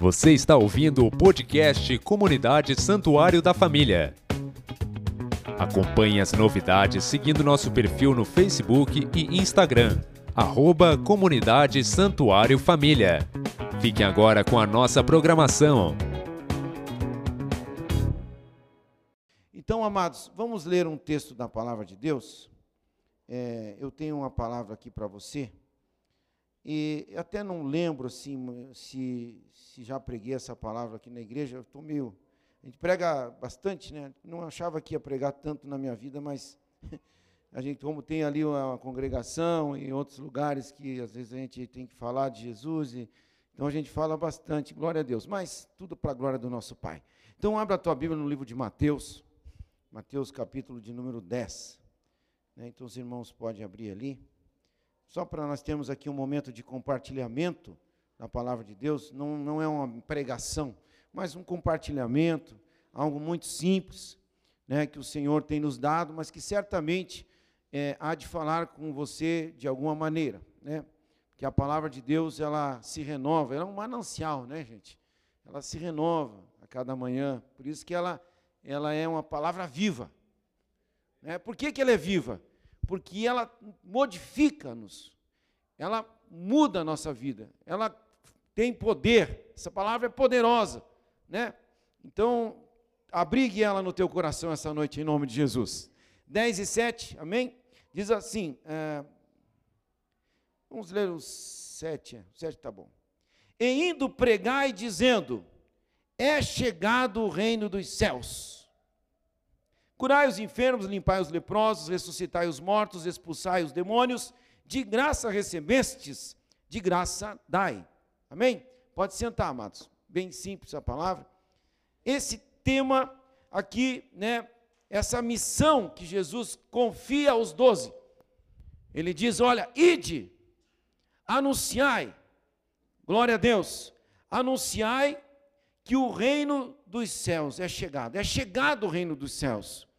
Você está ouvindo o podcast Comunidade Santuário da Família. Acompanhe as novidades seguindo nosso perfil no Facebook e Instagram, arroba Comunidade Santuário Família. Fiquem agora com a nossa programação. Então, amados, vamos ler um texto da palavra de Deus. É, eu tenho uma palavra aqui para você. E até não lembro assim, se, se já preguei essa palavra aqui na igreja. Eu estou meio. A gente prega bastante, né? Não achava que ia pregar tanto na minha vida, mas a gente, como tem ali uma congregação e outros lugares que às vezes a gente tem que falar de Jesus, e, então a gente fala bastante, glória a Deus, mas tudo para a glória do nosso Pai. Então abra a tua Bíblia no livro de Mateus, Mateus capítulo de número 10. Né? Então os irmãos podem abrir ali. Só para nós termos aqui um momento de compartilhamento da palavra de Deus, não, não é uma pregação, mas um compartilhamento, algo muito simples, né, que o Senhor tem nos dado, mas que certamente é, há de falar com você de alguma maneira, né? Que a palavra de Deus ela se renova, ela é um manancial, né, gente? Ela se renova a cada manhã, por isso que ela ela é uma palavra viva. Né? Por que, que ela é viva? Porque ela modifica-nos, ela muda a nossa vida, ela tem poder, essa palavra é poderosa, né? Então, abrigue ela no teu coração essa noite, em nome de Jesus. 10 e 7, amém? Diz assim, é, vamos ler os 7, o 7 está bom. E indo pregar e dizendo, é chegado o reino dos céus. Curai os enfermos, limpai os leprosos, ressuscitai os mortos, expulsai os demônios, de graça recebestes, de graça dai. Amém? Pode sentar, amados. Bem simples a palavra. Esse tema aqui, né, essa missão que Jesus confia aos doze. Ele diz: Olha, ide, anunciai, glória a Deus, anunciai que o reino dos céus é chegado. É chegado o reino dos céus.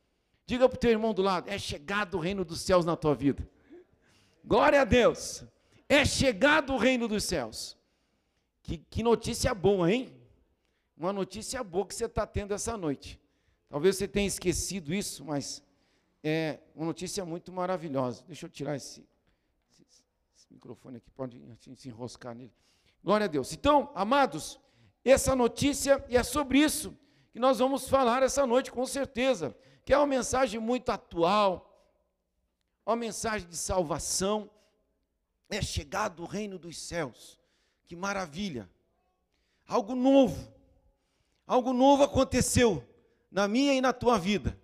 Diga para o teu irmão do lado: é chegado o reino dos céus na tua vida. Glória a Deus. É chegado o reino dos céus. Que, que notícia boa, hein? Uma notícia boa que você está tendo essa noite. Talvez você tenha esquecido isso, mas é uma notícia muito maravilhosa. Deixa eu tirar esse, esse, esse microfone aqui, pode se enroscar nele. Glória a Deus. Então, amados, essa notícia, e é sobre isso que nós vamos falar essa noite, com certeza, que é uma mensagem muito atual, uma mensagem de salvação, é chegado o reino dos céus, que maravilha, algo novo, algo novo aconteceu na minha e na tua vida,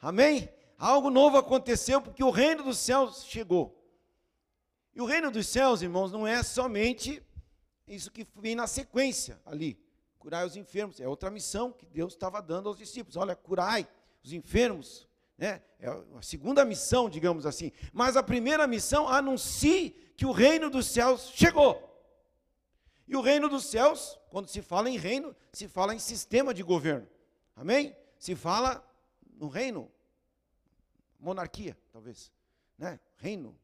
amém? Algo novo aconteceu porque o reino dos céus chegou. E o reino dos céus, irmãos, não é somente isso que vem na sequência ali. Curai os enfermos. É outra missão que Deus estava dando aos discípulos. Olha, curai os enfermos. Né? É a segunda missão, digamos assim. Mas a primeira missão, anuncie que o reino dos céus chegou. E o reino dos céus, quando se fala em reino, se fala em sistema de governo. Amém? Se fala no reino, monarquia, talvez. Né? Reino.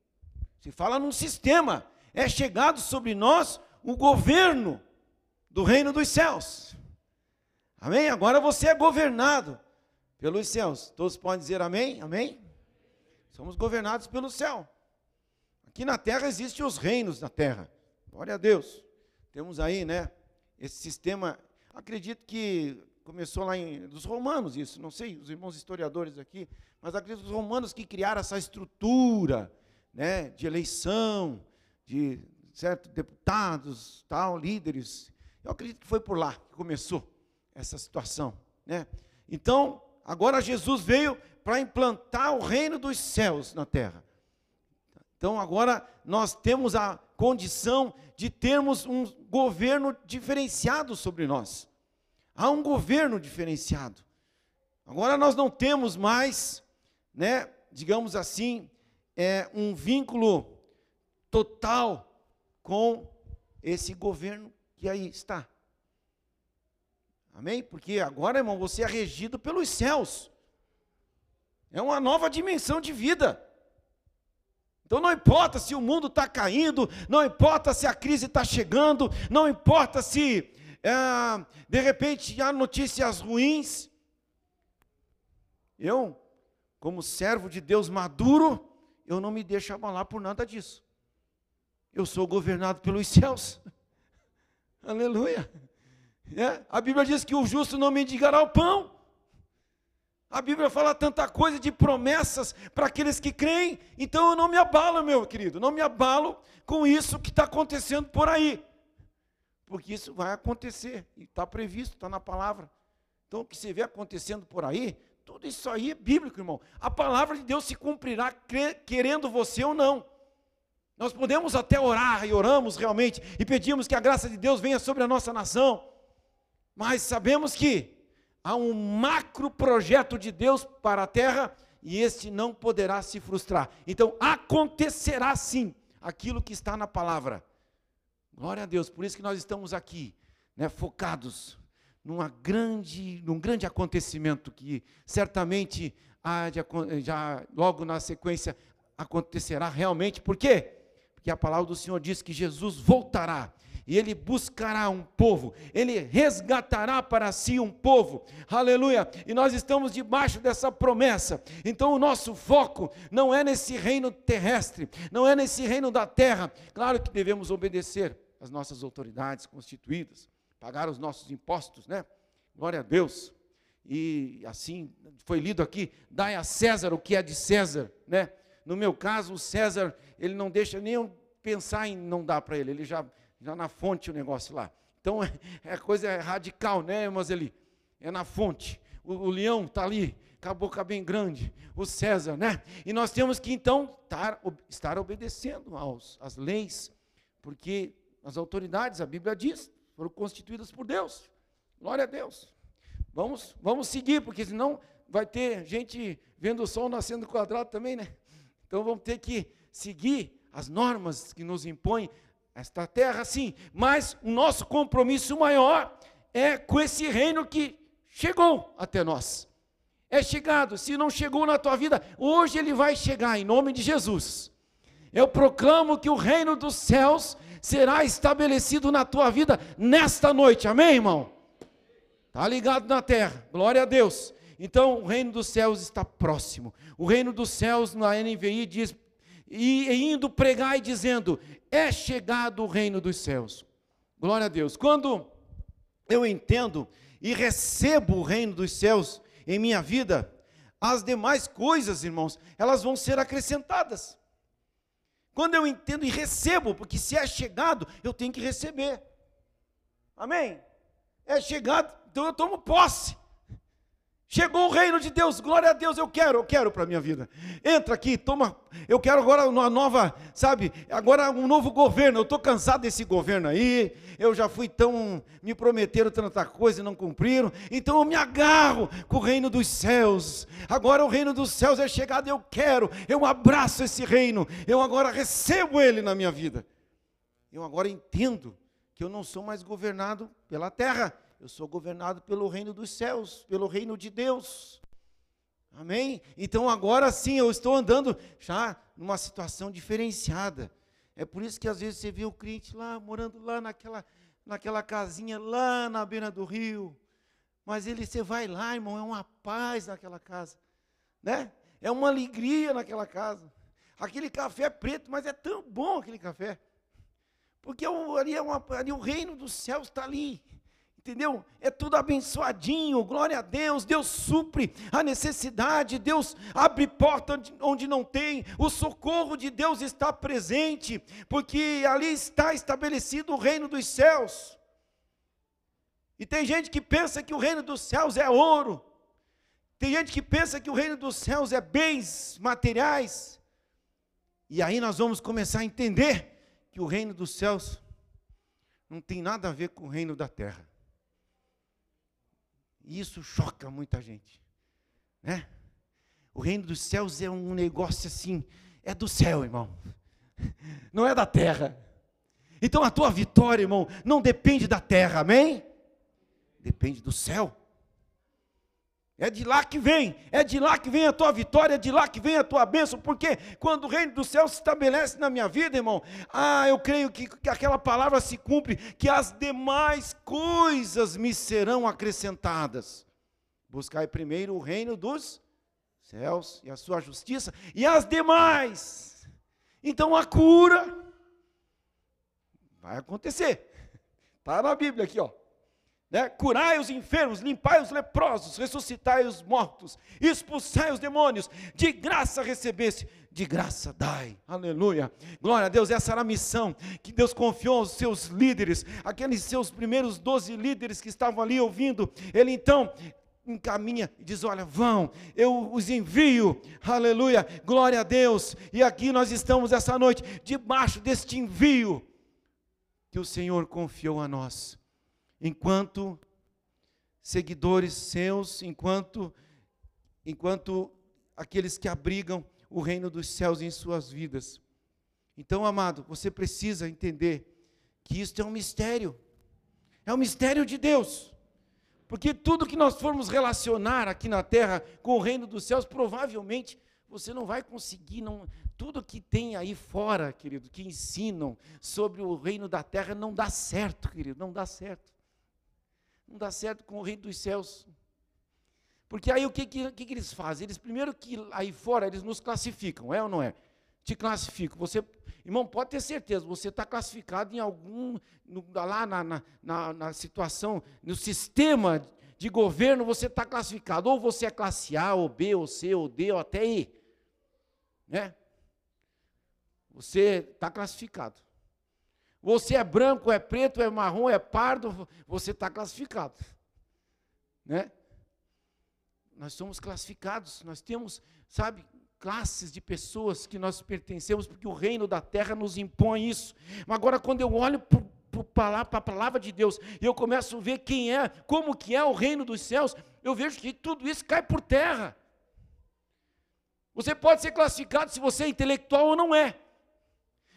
Se fala num sistema. É chegado sobre nós o governo do reino dos céus. Amém? Agora você é governado pelos céus. Todos podem dizer amém? Amém? Somos governados pelo céu. Aqui na terra existem os reinos da terra. Glória a Deus. Temos aí, né, esse sistema, acredito que começou lá em dos romanos isso, não sei, os irmãos historiadores aqui, mas acredito que os romanos que criaram essa estrutura, né, de eleição, de certo? Deputados, tal, líderes. Eu acredito que foi por lá que começou essa situação, né? Então, agora Jesus veio para implantar o reino dos céus na terra. Então, agora nós temos a condição de termos um governo diferenciado sobre nós. Há um governo diferenciado. Agora nós não temos mais, né, digamos assim, é, um vínculo total com esse governo que aí está. Amém? Porque agora, irmão, você é regido pelos céus. É uma nova dimensão de vida. Então não importa se o mundo está caindo, não importa se a crise está chegando, não importa se é, de repente há notícias ruins. Eu, como servo de Deus maduro, eu não me deixo abalar por nada disso. Eu sou governado pelos céus. Aleluia. É, a Bíblia diz que o justo não mendigará o pão. A Bíblia fala tanta coisa de promessas para aqueles que creem, então eu não me abalo, meu querido, não me abalo com isso que está acontecendo por aí, porque isso vai acontecer, e está previsto, está na palavra. Então o que você vê acontecendo por aí, tudo isso aí é bíblico, irmão. A palavra de Deus se cumprirá querendo você ou não. Nós podemos até orar e oramos realmente e pedimos que a graça de Deus venha sobre a nossa nação, mas sabemos que há um macro projeto de Deus para a terra e este não poderá se frustrar. Então acontecerá sim aquilo que está na palavra. Glória a Deus, por isso que nós estamos aqui, né, focados numa grande, num grande acontecimento que certamente há de, já logo na sequência acontecerá realmente. Por quê? Porque a palavra do Senhor diz que Jesus voltará e ele buscará um povo, ele resgatará para si um povo, aleluia. E nós estamos debaixo dessa promessa. Então, o nosso foco não é nesse reino terrestre, não é nesse reino da terra. Claro que devemos obedecer às nossas autoridades constituídas, pagar os nossos impostos, né? Glória a Deus. E assim foi lido aqui: dai a César o que é de César, né? No meu caso, o César, ele não deixa nem pensar em não dar para ele, ele já já na fonte o negócio lá. Então é, é coisa radical, né, Eli? É na fonte. O, o leão está ali, com a boca bem grande, o César, né? E nós temos que então estar, estar obedecendo aos, às leis, porque as autoridades, a Bíblia diz, foram constituídas por Deus. Glória a Deus. Vamos, vamos seguir, porque senão vai ter gente vendo o sol nascendo quadrado também, né? Então vamos ter que seguir as normas que nos impõem esta terra sim, mas o nosso compromisso maior é com esse reino que chegou até nós. É chegado, se não chegou na tua vida, hoje ele vai chegar em nome de Jesus. Eu proclamo que o reino dos céus será estabelecido na tua vida nesta noite, amém, irmão? Está ligado na terra, glória a Deus. Então, o reino dos céus está próximo. O reino dos céus, na NVI, diz e indo pregar e dizendo: É chegado o reino dos céus. Glória a Deus. Quando eu entendo e recebo o reino dos céus em minha vida, as demais coisas, irmãos, elas vão ser acrescentadas. Quando eu entendo e recebo, porque se é chegado, eu tenho que receber. Amém? É chegado, então eu tomo posse. Chegou o reino de Deus, glória a Deus, eu quero, eu quero para a minha vida. Entra aqui, toma, eu quero agora uma nova, sabe, agora um novo governo. Eu estou cansado desse governo aí, eu já fui tão, me prometeram tanta coisa e não cumpriram, então eu me agarro com o reino dos céus. Agora o reino dos céus é chegado, eu quero, eu abraço esse reino, eu agora recebo ele na minha vida. Eu agora entendo que eu não sou mais governado pela terra, eu sou governado pelo reino dos céus, pelo reino de Deus. Amém? Então agora sim eu estou andando já numa situação diferenciada. É por isso que às vezes você vê o crente lá, morando lá naquela, naquela casinha, lá na beira do rio. Mas ele, você vai lá, irmão, é uma paz naquela casa. Né? É uma alegria naquela casa. Aquele café é preto, mas é tão bom aquele café. Porque ali, é uma, ali o reino dos céus está ali entendeu? É tudo abençoadinho, glória a Deus, Deus supre a necessidade, Deus abre porta onde não tem, o socorro de Deus está presente, porque ali está estabelecido o reino dos céus. E tem gente que pensa que o reino dos céus é ouro, tem gente que pensa que o reino dos céus é bens materiais, e aí nós vamos começar a entender que o reino dos céus não tem nada a ver com o reino da terra. E isso choca muita gente. Né? O reino dos céus é um negócio assim, é do céu, irmão. Não é da terra. Então a tua vitória, irmão, não depende da terra, amém? Depende do céu. É de lá que vem, é de lá que vem a tua vitória, é de lá que vem a tua bênção, porque quando o reino do céu se estabelece na minha vida, irmão, ah, eu creio que, que aquela palavra se cumpre, que as demais coisas me serão acrescentadas. Buscai primeiro o reino dos céus e a sua justiça, e as demais. Então a cura vai acontecer. Está na Bíblia aqui, ó. Né? Curai os enfermos, limpai os leprosos, ressuscitai os mortos, expulsai os demônios, de graça recebesse, de graça dai. Aleluia. Glória a Deus, essa era a missão que Deus confiou aos seus líderes, aqueles seus primeiros doze líderes que estavam ali ouvindo. Ele então encaminha e diz: Olha, vão, eu os envio, aleluia, glória a Deus. E aqui nós estamos essa noite, debaixo deste envio que o Senhor confiou a nós, enquanto seguidores seus, enquanto, enquanto aqueles que abrigam o reino dos céus em suas vidas. Então, amado, você precisa entender que isto é um mistério, é um mistério de Deus. Porque tudo que nós formos relacionar aqui na terra com o reino dos céus, provavelmente você não vai conseguir, não, tudo que tem aí fora, querido, que ensinam sobre o reino da terra, não dá certo, querido, não dá certo. Não dá certo com o reino dos céus. Porque aí o que, que, que, eles fazem? Eles, primeiro que aí fora, eles nos classificam, é ou não é? Te classificam. Você, irmão, pode ter certeza, você está classificado em algum, no, lá na, na, na, na situação, no sistema de governo, você está classificado. Ou você é classe A, ou B, ou C, ou D, ou até E. Né? Você está classificado. Você é branco, é preto, é marrom, é pardo, você está classificado. Né? Nós somos classificados, nós temos, sabe, classes de pessoas que nós pertencemos, porque o reino da terra nos impõe isso. Mas agora, quando eu olho para a palavra de Deus e eu começo a ver quem é, como que é o reino dos céus, eu vejo que tudo isso cai por terra. Você pode ser classificado se você é intelectual ou não é.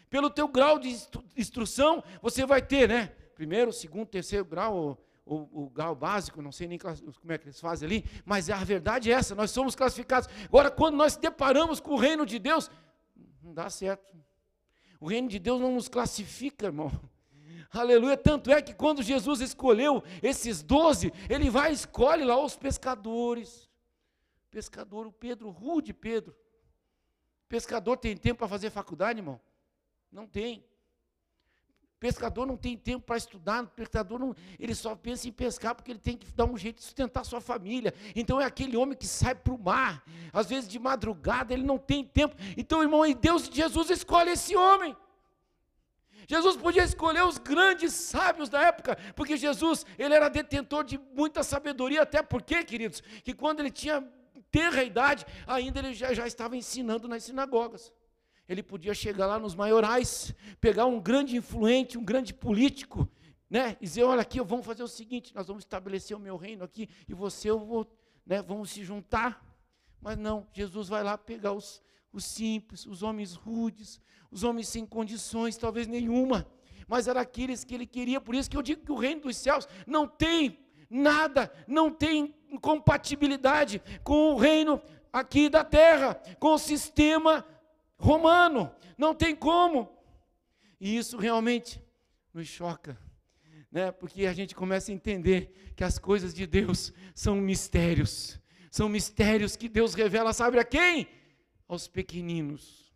Pelo teu grau de instrução, você vai ter, né? Primeiro, segundo, terceiro grau, o, o, grau básico, não sei nem como é que eles fazem ali, mas a verdade é essa, nós somos classificados. Agora, quando nós deparamos com o reino de Deus, não dá certo. O reino de Deus não nos classifica, irmão. Aleluia. Tanto é que quando Jesus escolheu esses doze, ele vai e escolhe lá os pescadores. Pescador, o Pedro, rude Pedro. Pescador tem tempo para fazer faculdade, irmão? Não tem. Pescador não tem tempo para estudar, pescador não, ele só pensa em pescar porque ele tem que dar um jeito de sustentar sua família. Então é aquele homem que sai para o mar, às vezes de madrugada, ele não tem tempo. Então, irmão, e Deus, Jesus escolhe esse homem. Jesus podia escolher os grandes sábios da época, porque Jesus, ele era detentor de muita sabedoria, até porque, queridos, que quando ele tinha terra idade, ainda ele já, já estava ensinando nas sinagogas. Ele podia chegar lá nos maiorais, pegar um grande influente, um grande político, né? E dizer, olha aqui, vamos fazer o seguinte, nós vamos estabelecer o meu reino aqui, e você eu vou, né, vamos se juntar. Mas não, Jesus vai lá pegar os, os simples, os homens rudes, os homens sem condições, talvez nenhuma. Mas era aqueles que ele queria, por isso que eu digo que o reino dos céus não tem nada, não tem compatibilidade com o reino aqui da terra, com o sistema romano, não tem como. E isso realmente nos choca, né? Porque a gente começa a entender que as coisas de Deus são mistérios. São mistérios que Deus revela, sabe a quem? Aos pequeninos.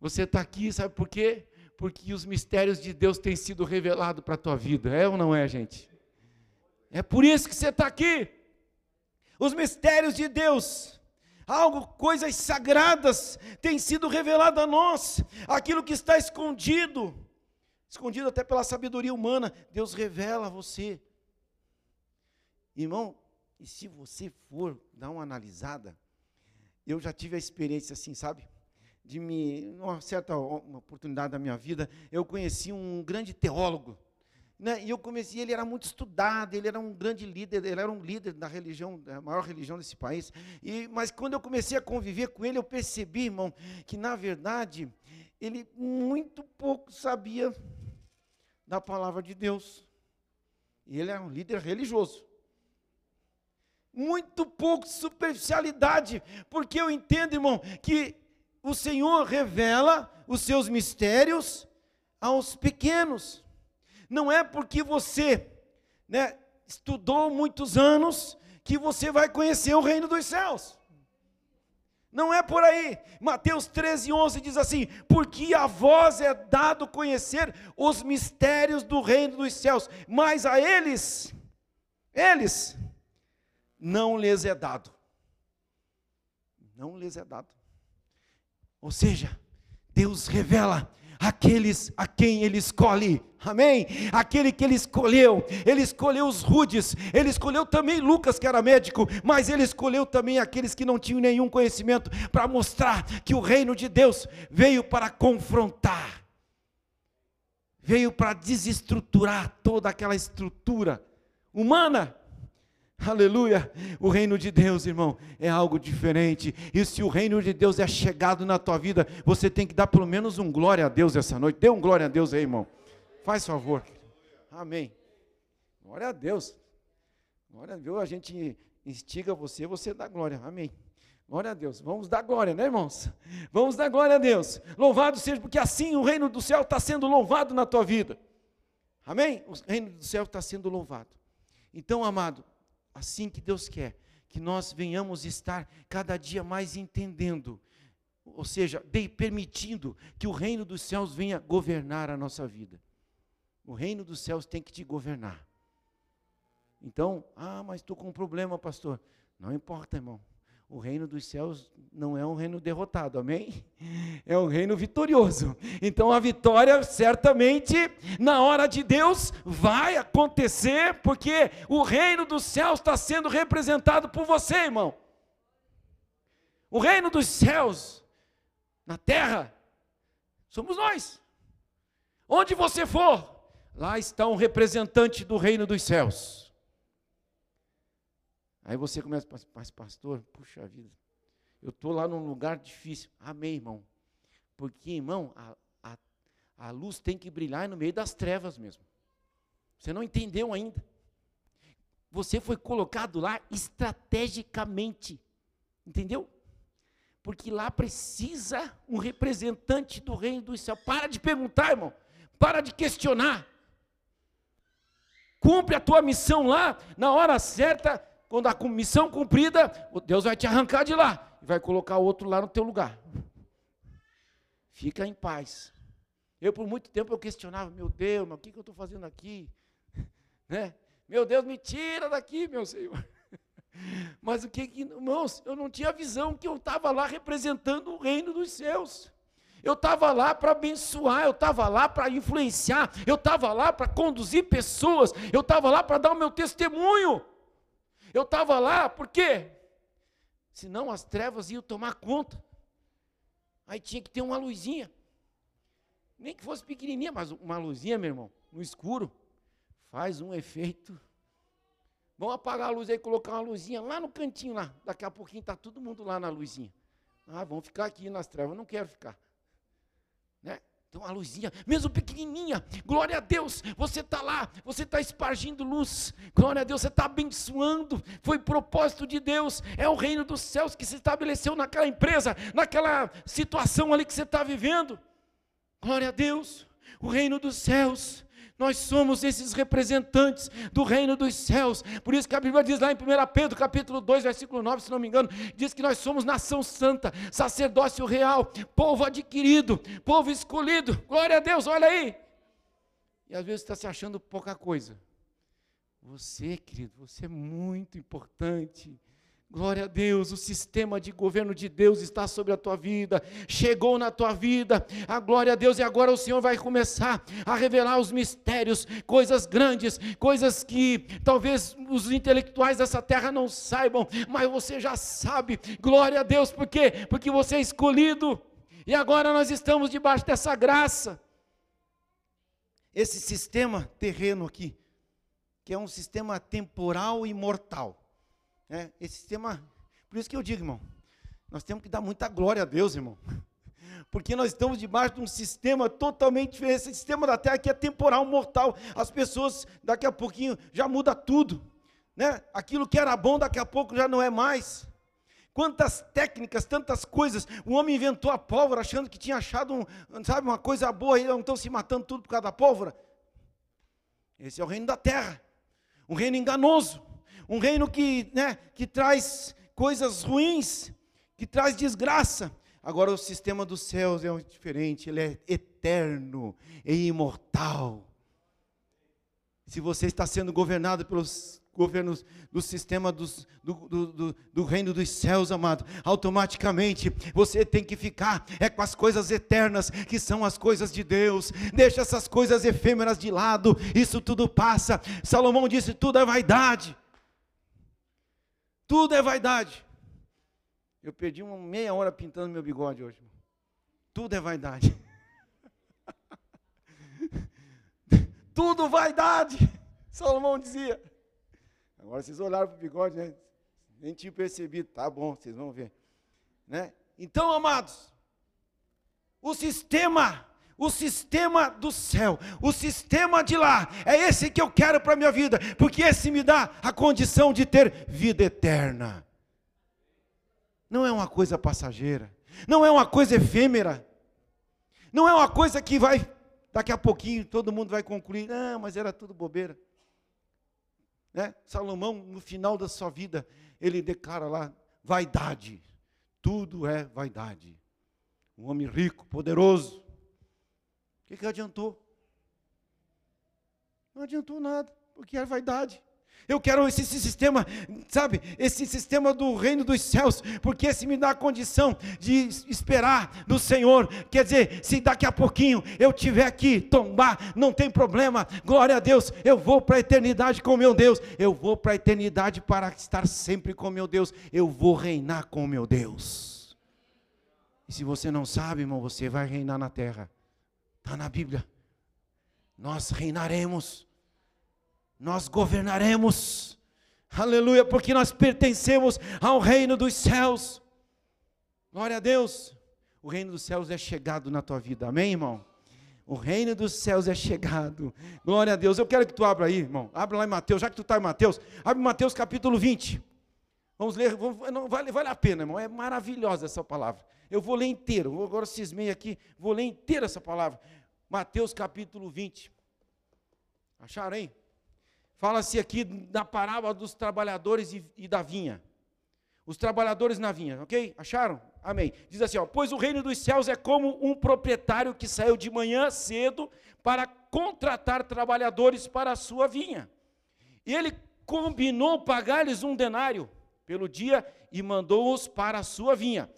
Você está aqui, sabe por quê? Porque os mistérios de Deus têm sido revelados para a tua vida, é ou não é, gente? É por isso que você está aqui. Os mistérios de Deus algo, coisas sagradas têm sido revelado a nós, aquilo que está escondido, escondido até pela sabedoria humana, Deus revela a você. Irmão, e se você for dar uma analisada, eu já tive a experiência assim, sabe? De me, uma certa oportunidade da minha vida, eu conheci um grande teólogo, né? E eu comecei, ele era muito estudado, ele era um grande líder, ele era um líder da religião, da maior religião desse país. E, mas quando eu comecei a conviver com ele, eu percebi, irmão, que na verdade ele muito pouco sabia da palavra de Deus. E ele era um líder religioso. Muito pouco de superficialidade, porque eu entendo, irmão, que o Senhor revela os seus mistérios aos pequenos. Não é porque você né, estudou muitos anos que você vai conhecer o reino dos céus. Não é por aí. Mateus 13, 11 diz assim: Porque a vós é dado conhecer os mistérios do reino dos céus, mas a eles, eles, não lhes é dado. Não lhes é dado. Ou seja, Deus revela aqueles a quem Ele escolhe, amém? Aquele que Ele escolheu, Ele escolheu os rudes, Ele escolheu também Lucas, que era médico, mas Ele escolheu também aqueles que não tinham nenhum conhecimento, para mostrar que o reino de Deus veio para confrontar, veio para desestruturar toda aquela estrutura humana Aleluia! O reino de Deus, irmão, é algo diferente. E se o reino de Deus é chegado na tua vida, você tem que dar pelo menos um glória a Deus essa noite. Dê um glória a Deus aí, irmão. Faz favor. Amém. Glória a Deus. Glória a Deus. A gente instiga você, você dá glória. Amém. Glória a Deus. Vamos dar glória, né, irmãos? Vamos dar glória a Deus. Louvado seja, porque assim o reino do céu está sendo louvado na tua vida. Amém? O reino do céu está sendo louvado. Então, amado, assim que Deus quer, que nós venhamos estar cada dia mais entendendo, ou seja, permitindo que o reino dos céus venha governar a nossa vida. O reino dos céus tem que te governar. Então, ah, mas estou com um problema, pastor. Não importa, irmão o reino dos céus não é um reino derrotado, amém? É um reino vitorioso. Então a vitória certamente na hora de Deus vai acontecer, porque o reino dos céus está sendo representado por você, irmão. O reino dos céus na terra somos nós. Onde você for, lá está um representante do reino dos céus. Aí você começa, mas pastor, puxa vida, eu estou lá num lugar difícil. Amém, irmão. Porque, irmão, a, a, a luz tem que brilhar no meio das trevas mesmo. Você não entendeu ainda. Você foi colocado lá estrategicamente. Entendeu? Porque lá precisa um representante do reino do céu. Para de perguntar, irmão. Para de questionar. Cumpre a tua missão lá, na hora certa, quando a missão cumprida, Deus vai te arrancar de lá e vai colocar outro lá no teu lugar. Fica em paz. Eu por muito tempo eu questionava, meu Deus, mas o que, que eu estou fazendo aqui? Né? Meu Deus, me tira daqui, meu Senhor. Mas o que, que irmãos, eu não tinha visão que eu estava lá representando o reino dos céus. Eu estava lá para abençoar, eu estava lá para influenciar, eu estava lá para conduzir pessoas, eu estava lá para dar o meu testemunho. Eu estava lá, por quê? Senão as trevas iam tomar conta. Aí tinha que ter uma luzinha. Nem que fosse pequenininha, mas uma luzinha, meu irmão, no escuro, faz um efeito. Vamos apagar a luz aí, colocar uma luzinha lá no cantinho lá. Daqui a pouquinho está todo mundo lá na luzinha. Ah, vamos ficar aqui nas trevas. Não quero ficar. Então uma luzinha, mesmo pequenininha, glória a Deus, você está lá, você está espargindo luz, glória a Deus, você está abençoando, foi propósito de Deus, é o reino dos céus que se estabeleceu naquela empresa, naquela situação ali que você está vivendo, glória a Deus, o reino dos céus, nós somos esses representantes do reino dos céus. Por isso que a Bíblia diz lá em 1 Pedro, capítulo 2, versículo 9, se não me engano, diz que nós somos nação santa, sacerdócio real, povo adquirido, povo escolhido. Glória a Deus, olha aí. E às vezes está se achando pouca coisa. Você, querido, você é muito importante. Glória a Deus, o sistema de governo de Deus está sobre a tua vida, chegou na tua vida, a glória a Deus, e agora o Senhor vai começar a revelar os mistérios, coisas grandes, coisas que talvez os intelectuais dessa terra não saibam, mas você já sabe, glória a Deus, por quê? Porque você é escolhido, e agora nós estamos debaixo dessa graça. Esse sistema terreno aqui, que é um sistema temporal e mortal é, esse sistema, por isso que eu digo, irmão, nós temos que dar muita glória a Deus, irmão. Porque nós estamos debaixo de um sistema totalmente diferente. Esse sistema da terra aqui é temporal, mortal. As pessoas, daqui a pouquinho, já muda tudo. né? Aquilo que era bom daqui a pouco já não é mais. Quantas técnicas, tantas coisas. O homem inventou a pólvora achando que tinha achado, um, sabe, uma coisa boa e não estão se matando tudo por causa da pólvora. Esse é o reino da terra. Um reino enganoso. Um reino que, né, que traz coisas ruins, que traz desgraça. Agora o sistema dos céus é diferente, ele é eterno e imortal. Se você está sendo governado pelos governos do sistema dos, do, do, do, do, reino dos céus, amado, automaticamente você tem que ficar é com as coisas eternas, que são as coisas de Deus. Deixa essas coisas efêmeras de lado, isso tudo passa. Salomão disse: tudo é vaidade. Tudo é vaidade. Eu perdi uma meia hora pintando meu bigode hoje. Tudo é vaidade. tudo vaidade. Salomão dizia. Agora vocês olharam para o bigode, né? Nem tinha percebido. Tá bom, vocês vão ver. Né? Então, amados, o sistema, o sistema do céu, o sistema de lá, é esse que eu quero para a minha vida, porque esse me dá a condição de ter vida eterna. Não é uma coisa passageira, não é uma coisa efêmera, não é uma coisa que vai, daqui a pouquinho todo mundo vai concluir, ah, mas era tudo bobeira. Né? Salomão, no final da sua vida, ele declara lá: vaidade, tudo é vaidade. Um homem rico, poderoso. Que, que adiantou? Não adiantou nada, porque é vaidade. Eu quero esse, esse, sistema, sabe, esse sistema do reino dos céus, porque esse me dá a condição de esperar do Senhor. Quer dizer, se daqui a pouquinho eu tiver que tombar, não tem problema, glória a Deus, eu vou para a eternidade com meu Deus, eu vou para a eternidade para estar sempre com meu Deus, eu vou reinar com meu Deus. E se você não sabe, irmão, você vai reinar na terra, está na Bíblia. Nós reinaremos nós governaremos. Aleluia, porque nós pertencemos ao reino dos céus. Glória a Deus. O reino dos céus é chegado na tua vida. Amém, irmão? O reino dos céus é chegado. Glória a Deus. Eu quero que tu abra aí, irmão. Abra lá em Mateus, já que tu está em Mateus. Abre Mateus capítulo 20. Vamos ler, vamos, não, vale, vale a pena, irmão. É maravilhosa essa palavra. Eu vou ler inteiro. Agora cismei aqui, vou ler inteira essa palavra. Mateus capítulo 20. Acharam aí? Fala-se aqui da parábola dos trabalhadores e, e, da vinha. Os trabalhadores na vinha, ok? Acharam? Amém. Diz assim: ó, pois o reino dos céus é como um proprietário que saiu de manhã cedo para contratar trabalhadores para a sua vinha. E ele combinou pagar-lhes um denário pelo dia e mandou-os para a sua vinha.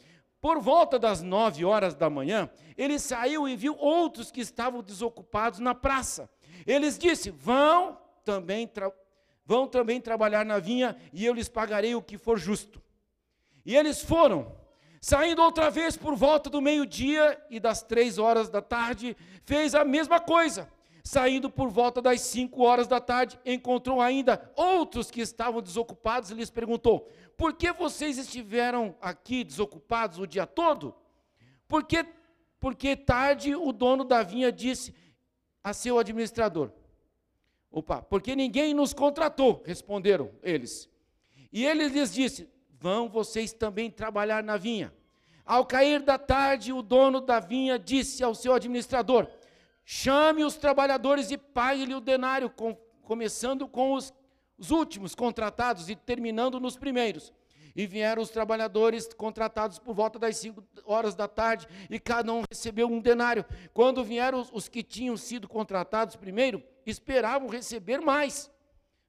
Por volta das nove horas da manhã, ele saiu e viu outros que estavam desocupados na praça. Eles disse: Vão também vão também trabalhar na vinha e eu lhes pagarei o que for justo. E eles foram, saindo outra vez por volta do meio-dia e das três horas da tarde, fez a mesma coisa. Saindo por volta das cinco horas da tarde, encontrou ainda outros que estavam desocupados e lhes perguntou: Por que vocês estiveram aqui desocupados o dia todo? Porque, porque tarde o dono da vinha disse a seu administrador: Opa, porque ninguém nos contratou, responderam eles. E ele lhes disse: Vão vocês também trabalhar na vinha. Ao cair da tarde, o dono da vinha disse ao seu administrador: Chame os trabalhadores e pague-lhe o denário, com, começando com os, os últimos contratados e terminando nos primeiros. E vieram os trabalhadores contratados por volta das cinco horas da tarde, e cada um recebeu um denário. Quando vieram os, os que tinham sido contratados primeiro, esperavam receber mais,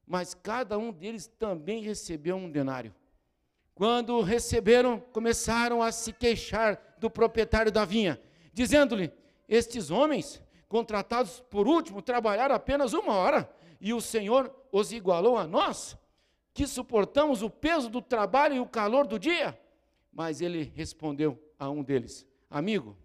mas cada um deles também recebeu um denário. Quando receberam, começaram a se queixar do proprietário da vinha, dizendo-lhe: Estes homens, contratados por último, trabalharam apenas uma hora, e o Senhor os igualou a nós, que suportamos o peso do trabalho e o calor do dia? Mas ele respondeu a um deles: Amigo,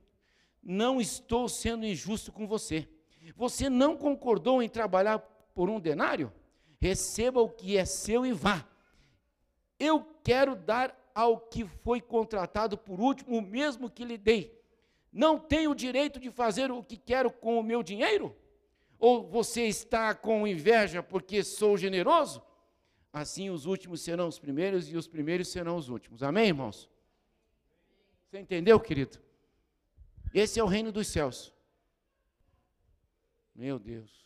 não estou sendo injusto com você você não concordou em trabalhar por um denário? Receba o que é seu e vá. Eu quero dar ao que foi contratado por último o mesmo que lhe dei. Não tenho o direito de fazer o que quero com o meu dinheiro? Ou você está com inveja porque sou generoso? assim os últimos serão os primeiros e os primeiros serão os últimos. Amém, irmãos? Você entendeu, querido? Esse é o reino dos céus. Meu Deus.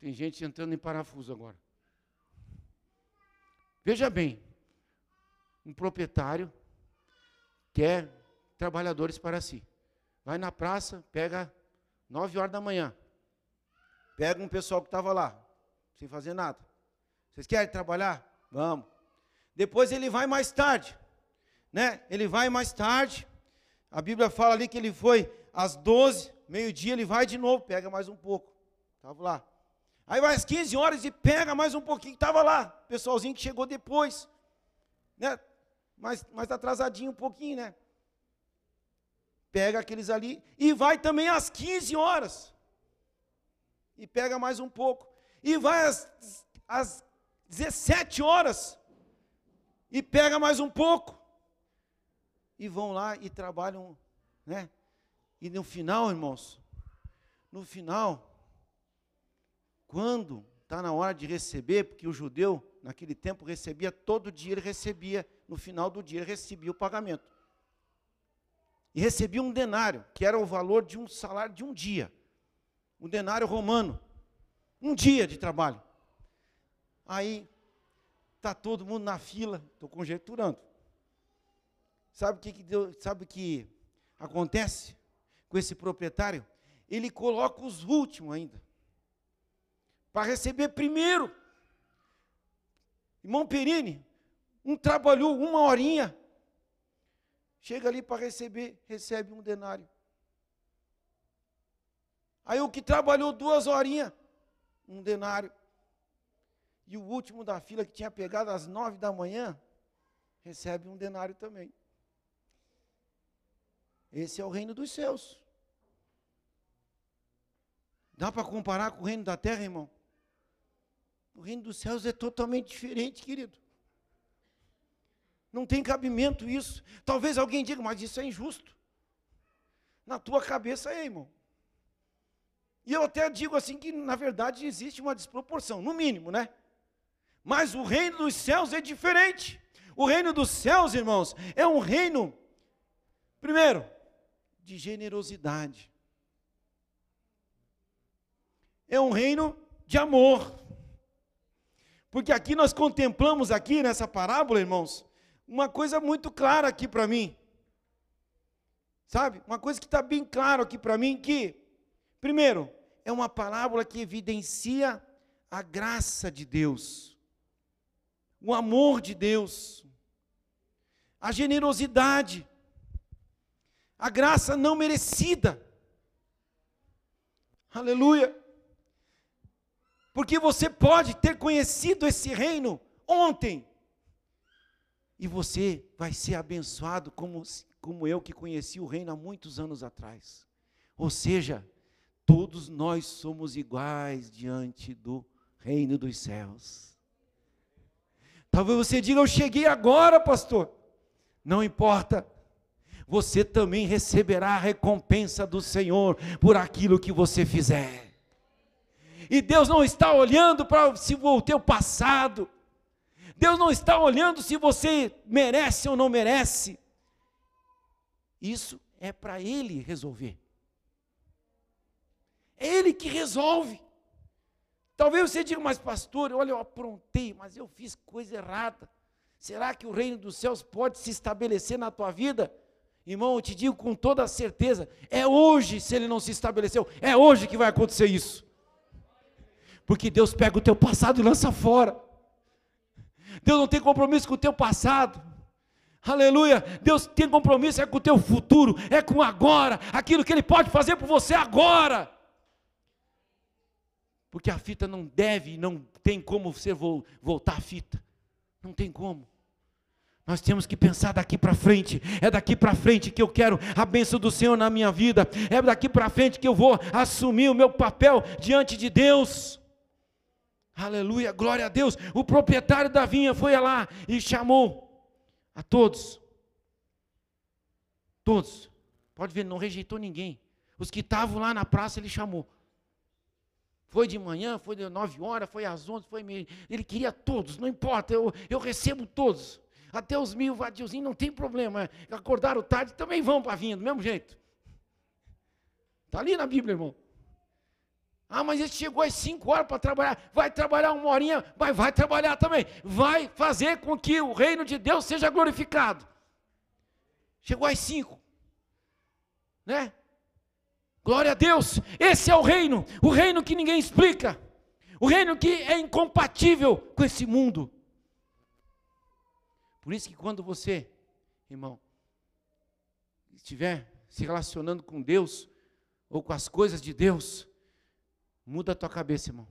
Tem gente entrando em parafuso agora. Veja bem, um proprietário quer trabalhadores para si. Vai na praça, pega nove horas da manhã. Pega um pessoal que estava lá, sem fazer nada. Vocês querem trabalhar? Vamos. Depois ele vai mais tarde, né? Ele vai mais tarde. A Bíblia fala ali que ele foi às 12, meio-dia, ele vai de novo, pega mais um pouco. Estava lá. Aí vai às 15 horas e pega mais um pouquinho, estava lá. Pessoalzinho que chegou depois. Né? Mais, mais atrasadinho um pouquinho, né? Pega aqueles ali e vai também às 15 horas. E pega mais um pouco. E vai às, às 17 horas. E pega mais um pouco. E vão lá e trabalham, né? E no final, irmãos, no final, quando está na hora de receber, porque o judeu, naquele tempo, recebia todo dia, ele recebia, no final do dia, ele recebia o pagamento. E recebia um denário, que era o valor de um salário de um dia. Um denário romano. Um dia de trabalho. Aí, está todo mundo na fila, estou conjecturando. Sabe o que, que, deu, sabe que acontece com esse proprietário? Ele coloca os últimos ainda para receber primeiro. Irmão Perini, um trabalhou uma horinha, chega ali para receber, recebe um denário. Aí o que trabalhou duas horinhas, um denário. E o último da fila que tinha pegado às nove da manhã, recebe um denário também. Esse é o reino dos céus. Dá para comparar com o reino da terra, irmão? O reino dos céus é totalmente diferente, querido. Não tem cabimento isso. Talvez alguém diga, mas isso é injusto. Na tua cabeça é, irmão. E eu até digo assim que, na verdade, existe uma desproporção, no mínimo, né? Mas o reino dos céus é diferente. O reino dos céus, irmãos, é um reino, primeiro, de generosidade. É um reino de amor. Porque aqui nós contemplamos aqui nessa parábola, irmãos, uma coisa muito clara aqui para mim. Sabe? Uma coisa que está bem claro aqui para mim que, primeiro, é uma parábola que evidencia a graça de Deus, o amor de Deus, a generosidade, a graça não merecida. Aleluia. Porque você pode ter conhecido esse reino ontem. E você vai ser abençoado como, como eu que conheci o reino há muitos anos atrás. Ou seja, todos nós somos iguais diante do reino dos céus. Talvez você diga, eu cheguei agora, pastor. Não importa. Você também receberá a recompensa do Senhor por aquilo que você fizer. E Deus não está olhando para o teu passado. Deus não está olhando se você merece ou não merece. Isso é para Ele resolver. É Ele que resolve. Talvez você diga, mas pastor, olha, eu aprontei, mas eu fiz coisa errada. Será que o reino dos céus pode se estabelecer na tua vida? Irmão, eu te digo com toda certeza, é hoje, se ele não se estabeleceu, é hoje que vai acontecer isso. Porque Deus pega o teu passado e lança fora. Deus não tem compromisso com o teu passado. Aleluia. Deus tem compromisso é com o teu futuro, é com agora, aquilo que ele pode fazer por você agora. Porque a fita não deve, não tem como você voltar a fita. Não tem como. Nós temos que pensar daqui para frente. É daqui para frente que eu quero a bênção do Senhor na minha vida. É daqui para frente que eu vou assumir o meu papel diante de Deus. Aleluia, glória a Deus. O proprietário da vinha foi lá e chamou a todos. Todos. Pode ver, não rejeitou ninguém. Os que estavam lá na praça, ele chamou. Foi de manhã, foi de nove horas, foi às onze, foi meio. Ele queria todos, não importa, eu, eu recebo todos. Até os mil vadiozinhos não tem problema. Acordaram tarde, também vão para vinha, do mesmo jeito. Está ali na Bíblia, irmão. Ah, mas ele chegou às 5 horas para trabalhar. Vai trabalhar uma horinha, mas vai trabalhar também. Vai fazer com que o reino de Deus seja glorificado. Chegou às 5. Né? Glória a Deus. Esse é o reino. O reino que ninguém explica. O reino que é incompatível com esse mundo. Por isso que quando você, irmão, estiver se relacionando com Deus ou com as coisas de Deus, Muda a tua cabeça, irmão.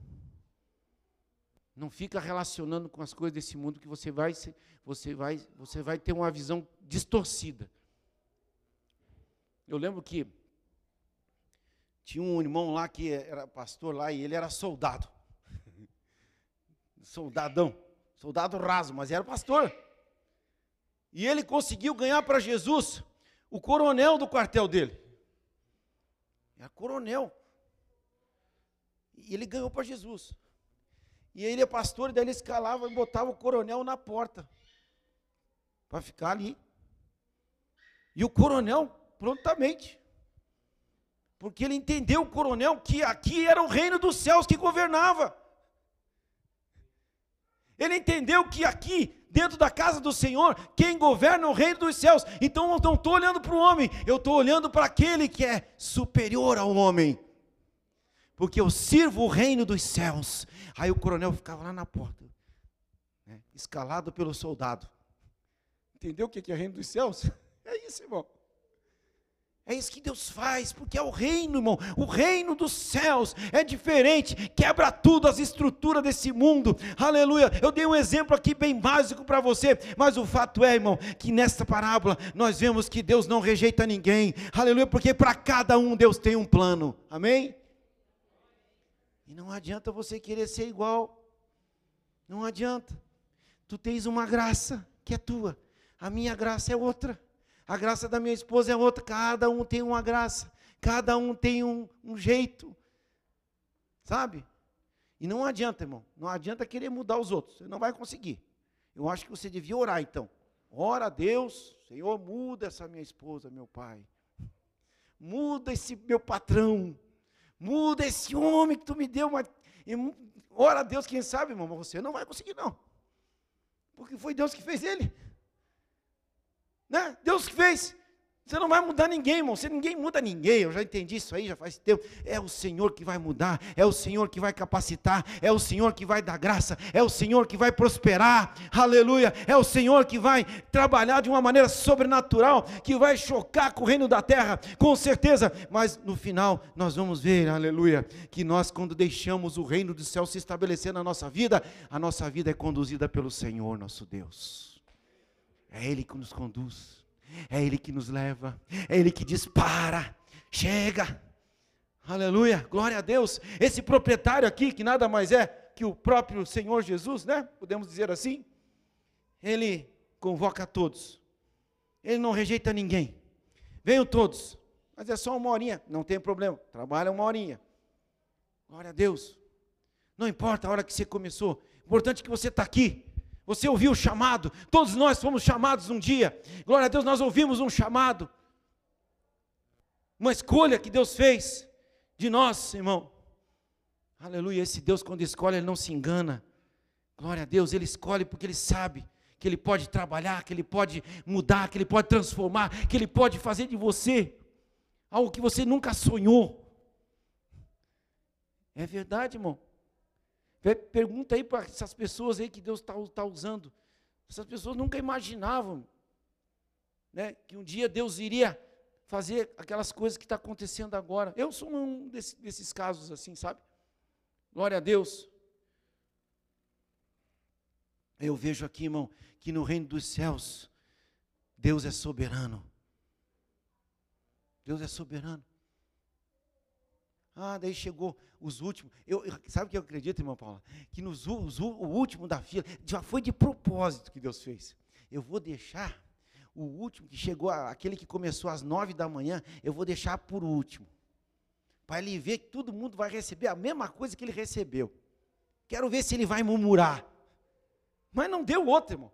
Não fica relacionando com as coisas desse mundo que você vai, você vai, você vai ter uma visão distorcida. Eu lembro que tinha um irmão lá que era pastor lá e ele era soldado. Soldadão, soldado raso, mas era pastor. E ele conseguiu ganhar para Jesus o coronel do quartel dele. Era coronel. E ele ganhou para Jesus. E ele é pastor, e daí ele escalava e botava o coronel na porta. Para ficar ali. E o coronel, prontamente. Porque ele entendeu, o coronel, que aqui era o reino dos céus que governava. Ele entendeu que aqui, dentro da casa do Senhor, quem governa é o reino dos céus. Então eu não estou olhando para o homem, eu estou olhando para aquele que é superior ao homem porque eu sirvo o reino dos céus. Aí o coronel ficava lá na porta, né, escalado pelo soldado. Entendeu o que é reino dos céus? É isso, irmão. É isso que Deus faz, porque é o reino, irmão. O reino dos céus é diferente, quebra tudo, as estruturas desse mundo. Aleluia. Eu dei um exemplo aqui bem básico para você, mas o fato é, irmão, que nesta parábola nós vemos que Deus não rejeita ninguém. Aleluia, porque para cada um Deus tem um plano. Amém? E não adianta você querer ser igual. Não adianta. Tu tens uma graça que é tua. A minha graça é outra. A graça da minha esposa é outra. Cada um tem uma graça. Cada um tem um, um jeito. Sabe? E não adianta, irmão. Não adianta querer mudar os outros. Você não vai conseguir. Eu acho que você devia orar então. Ora a Deus, Senhor, muda essa minha esposa, meu pai. Muda esse meu patrão. Muda esse homem que tu me deu. Uma... Ora a Deus, quem sabe, irmão, mas você não vai conseguir, não. Porque foi Deus que fez ele. Né? Deus que fez. Você não vai mudar ninguém, irmão. Você ninguém muda ninguém. Eu já entendi isso aí, já faz tempo. É o Senhor que vai mudar, é o Senhor que vai capacitar, é o Senhor que vai dar graça, é o Senhor que vai prosperar. Aleluia. É o Senhor que vai trabalhar de uma maneira sobrenatural, que vai chocar com o reino da terra, com certeza. Mas no final nós vamos ver, aleluia, que nós quando deixamos o reino do céu se estabelecer na nossa vida, a nossa vida é conduzida pelo Senhor, nosso Deus. É ele que nos conduz. É Ele que nos leva, é Ele que dispara, chega. Aleluia, glória a Deus. Esse proprietário aqui, que nada mais é que o próprio Senhor Jesus, né? Podemos dizer assim. Ele convoca todos. Ele não rejeita ninguém. Venham todos. Mas é só uma horinha, não tem problema. Trabalha uma horinha. Glória a Deus. Não importa a hora que você começou. O importante é que você está aqui. Você ouviu o chamado? Todos nós fomos chamados um dia. Glória a Deus, nós ouvimos um chamado. Uma escolha que Deus fez de nós, irmão. Aleluia. Esse Deus, quando escolhe, Ele não se engana. Glória a Deus, Ele escolhe porque Ele sabe que Ele pode trabalhar, que Ele pode mudar, que Ele pode transformar, que Ele pode fazer de você algo que você nunca sonhou. É verdade, irmão. Pergunta aí para essas pessoas aí que Deus está tá usando. Essas pessoas nunca imaginavam né, que um dia Deus iria fazer aquelas coisas que está acontecendo agora. Eu sou um desse, desses casos assim, sabe? Glória a Deus. Eu vejo aqui, irmão, que no reino dos céus, Deus é soberano. Deus é soberano. Ah, daí chegou os últimos. Eu, sabe o que eu acredito, irmão Paula? Que nos, os, o último da fila, já foi de propósito que Deus fez. Eu vou deixar o último que chegou, aquele que começou às nove da manhã, eu vou deixar por último. Para ele ver que todo mundo vai receber a mesma coisa que ele recebeu. Quero ver se ele vai murmurar. Mas não deu outro, irmão.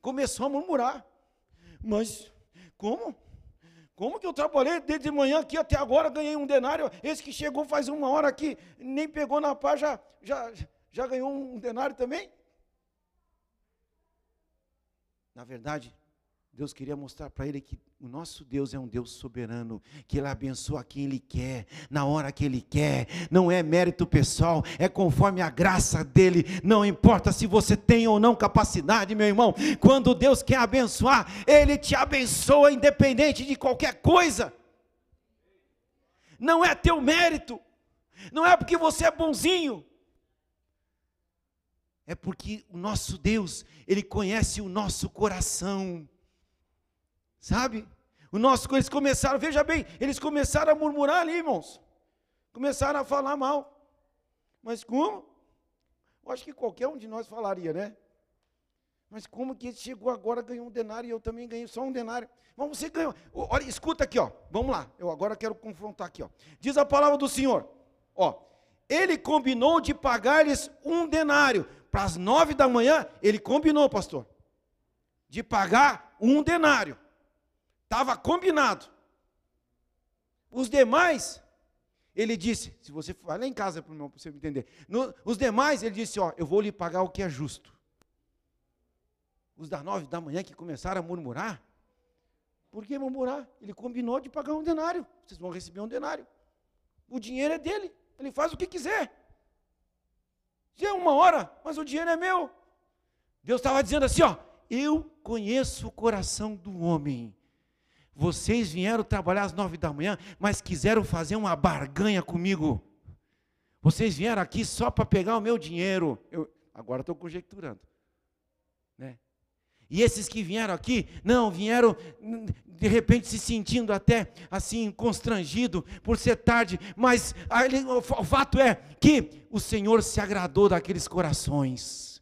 Começou a murmurar. Mas como? Como que eu trabalhei desde manhã aqui até agora, ganhei um denário? Esse que chegou faz uma hora aqui, nem pegou na pá, já, já, já ganhou um denário também? Na verdade, Deus queria mostrar para ele que o nosso Deus é um Deus soberano, que Ele abençoa quem Ele quer, na hora que Ele quer, não é mérito pessoal, é conforme a graça dEle, não importa se você tem ou não capacidade, meu irmão, quando Deus quer abençoar, Ele te abençoa independente de qualquer coisa, não é teu mérito, não é porque você é bonzinho, é porque o nosso Deus, Ele conhece o nosso coração, Sabe? O nosso, eles começaram, veja bem, eles começaram a murmurar ali, irmãos. Começaram a falar mal. Mas como? Eu acho que qualquer um de nós falaria, né? Mas como que ele chegou agora, ganhou um denário e eu também ganhei só um denário? Mas você ganhou. Olha, escuta aqui, ó. Vamos lá. Eu agora quero confrontar aqui, ó. Diz a palavra do Senhor. Ó. Ele combinou de pagar-lhes um denário. Para as nove da manhã, ele combinou, pastor. De pagar um denário. Estava combinado. Os demais, ele disse, se você for lá em casa para você entender. No, os demais, ele disse, ó, eu vou lhe pagar o que é justo. Os das nove da manhã que começaram a murmurar. Por que murmurar? Ele combinou de pagar um denário. Vocês vão receber um denário. O dinheiro é dele. Ele faz o que quiser. Se é uma hora, mas o dinheiro é meu. Deus estava dizendo assim, ó, eu conheço o coração do homem vocês vieram trabalhar às nove da manhã, mas quiseram fazer uma barganha comigo. Vocês vieram aqui só para pegar o meu dinheiro. Eu, agora estou conjecturando. Né? E esses que vieram aqui, não, vieram de repente se sentindo até assim constrangido por ser tarde, mas o fato é que o Senhor se agradou daqueles corações.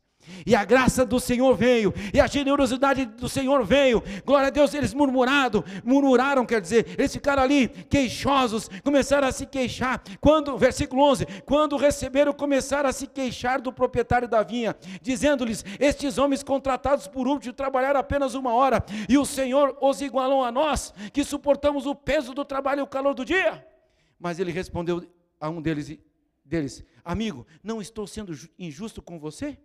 E a graça do Senhor veio, e a generosidade do Senhor veio. Glória a Deus, eles murmuraram, murmuraram, quer dizer, eles ficaram ali queixosos, começaram a se queixar. Quando, versículo 11, quando receberam, começaram a se queixar do proprietário da vinha, dizendo-lhes: Estes homens contratados por último trabalharam apenas uma hora, e o Senhor os igualou a nós, que suportamos o peso do trabalho e o calor do dia. Mas ele respondeu a um deles, deles: Amigo, não estou sendo injusto com você?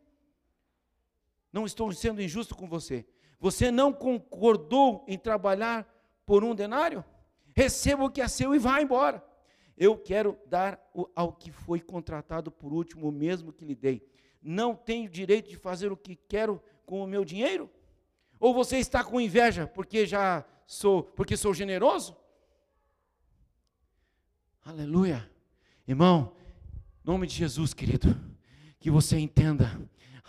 Não estou sendo injusto com você. Você não concordou em trabalhar por um denário? Receba o que é seu e vá embora. Eu quero dar ao que foi contratado por último o mesmo que lhe dei. Não tenho direito de fazer o que quero com o meu dinheiro? Ou você está com inveja porque já sou, porque sou generoso? Aleluia. Irmão, em nome de Jesus, querido, que você entenda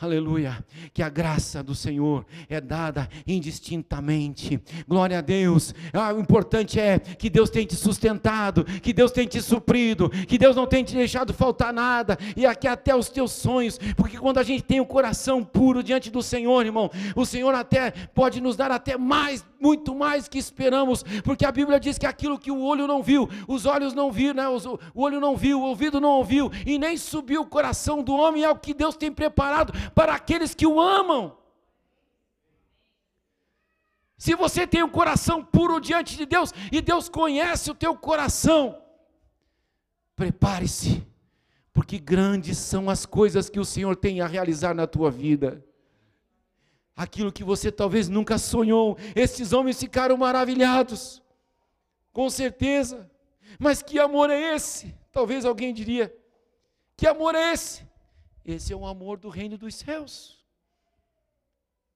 Aleluia. Que a graça do Senhor é dada indistintamente. Glória a Deus. Ah, o importante é que Deus tem te sustentado, que Deus tem te suprido, que Deus não tem te deixado faltar nada, e aqui até os teus sonhos, porque quando a gente tem o um coração puro diante do Senhor, irmão, o Senhor até pode nos dar até mais, muito mais que esperamos, porque a Bíblia diz que aquilo que o olho não viu, os olhos não viram, né? o olho não viu, o ouvido não ouviu, e nem subiu o coração do homem, é o que Deus tem preparado para aqueles que o amam. Se você tem um coração puro diante de Deus e Deus conhece o teu coração, prepare-se, porque grandes são as coisas que o Senhor tem a realizar na tua vida. Aquilo que você talvez nunca sonhou, esses homens ficaram maravilhados, com certeza. Mas que amor é esse? Talvez alguém diria: que amor é esse? Esse é o amor do reino dos céus.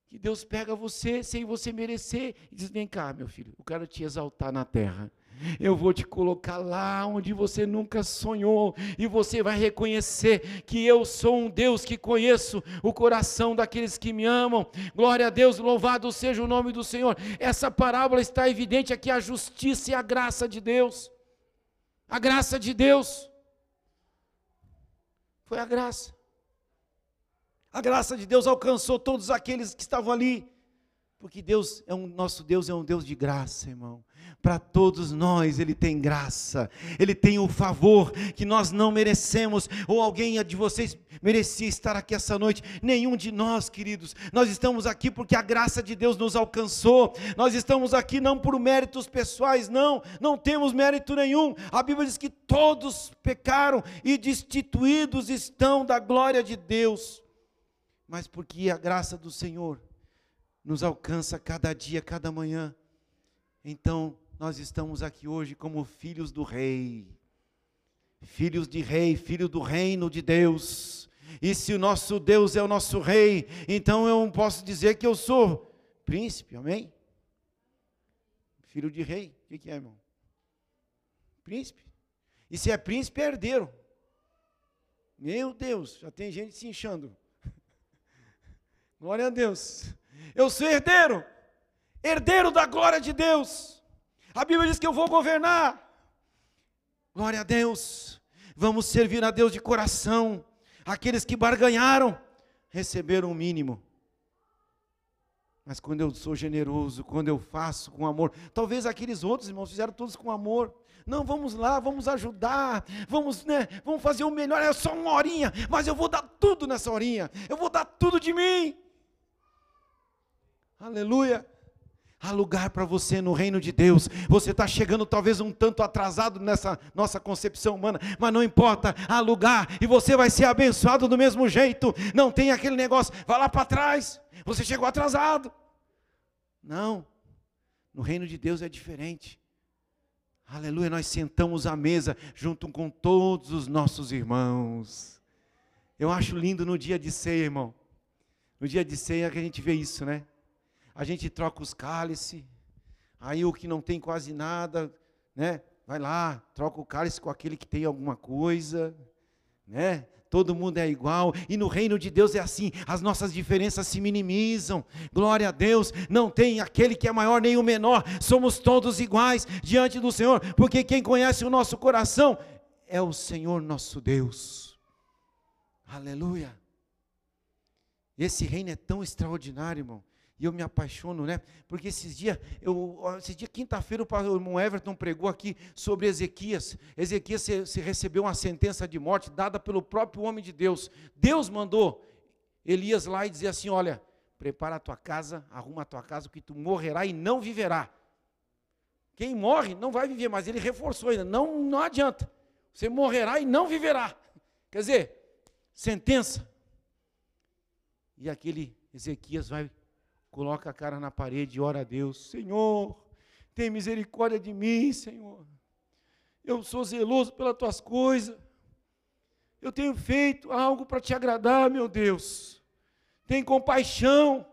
Que Deus pega você sem você merecer e diz: Vem cá, meu filho, eu quero te exaltar na terra. Eu vou te colocar lá onde você nunca sonhou, e você vai reconhecer que eu sou um Deus que conheço o coração daqueles que me amam. Glória a Deus, louvado seja o nome do Senhor. Essa parábola está evidente aqui a justiça e a graça de Deus. A graça de Deus. Foi a graça. A graça de Deus alcançou todos aqueles que estavam ali. Porque Deus é um nosso Deus é um Deus de graça, irmão. Para todos nós ele tem graça. Ele tem o favor que nós não merecemos ou alguém de vocês merecia estar aqui essa noite. Nenhum de nós, queridos. Nós estamos aqui porque a graça de Deus nos alcançou. Nós estamos aqui não por méritos pessoais, não. Não temos mérito nenhum. A Bíblia diz que todos pecaram e destituídos estão da glória de Deus. Mas porque a graça do Senhor nos alcança cada dia, cada manhã. Então, nós estamos aqui hoje como filhos do Rei, filhos de Rei, filho do reino de Deus. E se o nosso Deus é o nosso Rei, então eu posso dizer que eu sou príncipe, amém? Filho de Rei, o que, é, irmão? Príncipe. E se é príncipe, é herdeiro. Meu Deus, já tem gente se inchando. Glória a Deus. Eu sou herdeiro, herdeiro da glória de Deus. A Bíblia diz que eu vou governar. Glória a Deus. Vamos servir a Deus de coração. Aqueles que barganharam receberam o mínimo. Mas quando eu sou generoso, quando eu faço com amor, talvez aqueles outros irmãos fizeram todos com amor. Não, vamos lá, vamos ajudar, vamos, né, vamos fazer o melhor. É só uma horinha, mas eu vou dar tudo nessa horinha. Eu vou dar tudo de mim. Aleluia. Há lugar para você no reino de Deus. Você está chegando talvez um tanto atrasado nessa nossa concepção humana, mas não importa, há lugar e você vai ser abençoado do mesmo jeito. Não tem aquele negócio, vai lá para trás, você chegou atrasado. Não, no reino de Deus é diferente. Aleluia, nós sentamos à mesa junto com todos os nossos irmãos. Eu acho lindo no dia de ceia, irmão. No dia de ceia que a gente vê isso, né? A gente troca os cálices, aí o que não tem quase nada, né? Vai lá, troca o cálice com aquele que tem alguma coisa, né? Todo mundo é igual, e no reino de Deus é assim, as nossas diferenças se minimizam, glória a Deus, não tem aquele que é maior nem o menor, somos todos iguais diante do Senhor, porque quem conhece o nosso coração é o Senhor nosso Deus, aleluia. Esse reino é tão extraordinário, irmão, e eu me apaixono, né? Porque esses dias, eu, esse dia, quinta-feira, o irmão Everton pregou aqui sobre Ezequias. Ezequias se, se recebeu uma sentença de morte dada pelo próprio homem de Deus. Deus mandou Elias lá e dizer assim: Olha, prepara a tua casa, arruma a tua casa, que tu morrerá e não viverá. Quem morre não vai viver, mas ele reforçou ainda: não, não adianta. Você morrerá e não viverá. Quer dizer, sentença. E aquele Ezequias vai coloca a cara na parede e ora a Deus: Senhor, tem misericórdia de mim, Senhor. Eu sou zeloso pelas tuas coisas. Eu tenho feito algo para te agradar, meu Deus. Tem compaixão.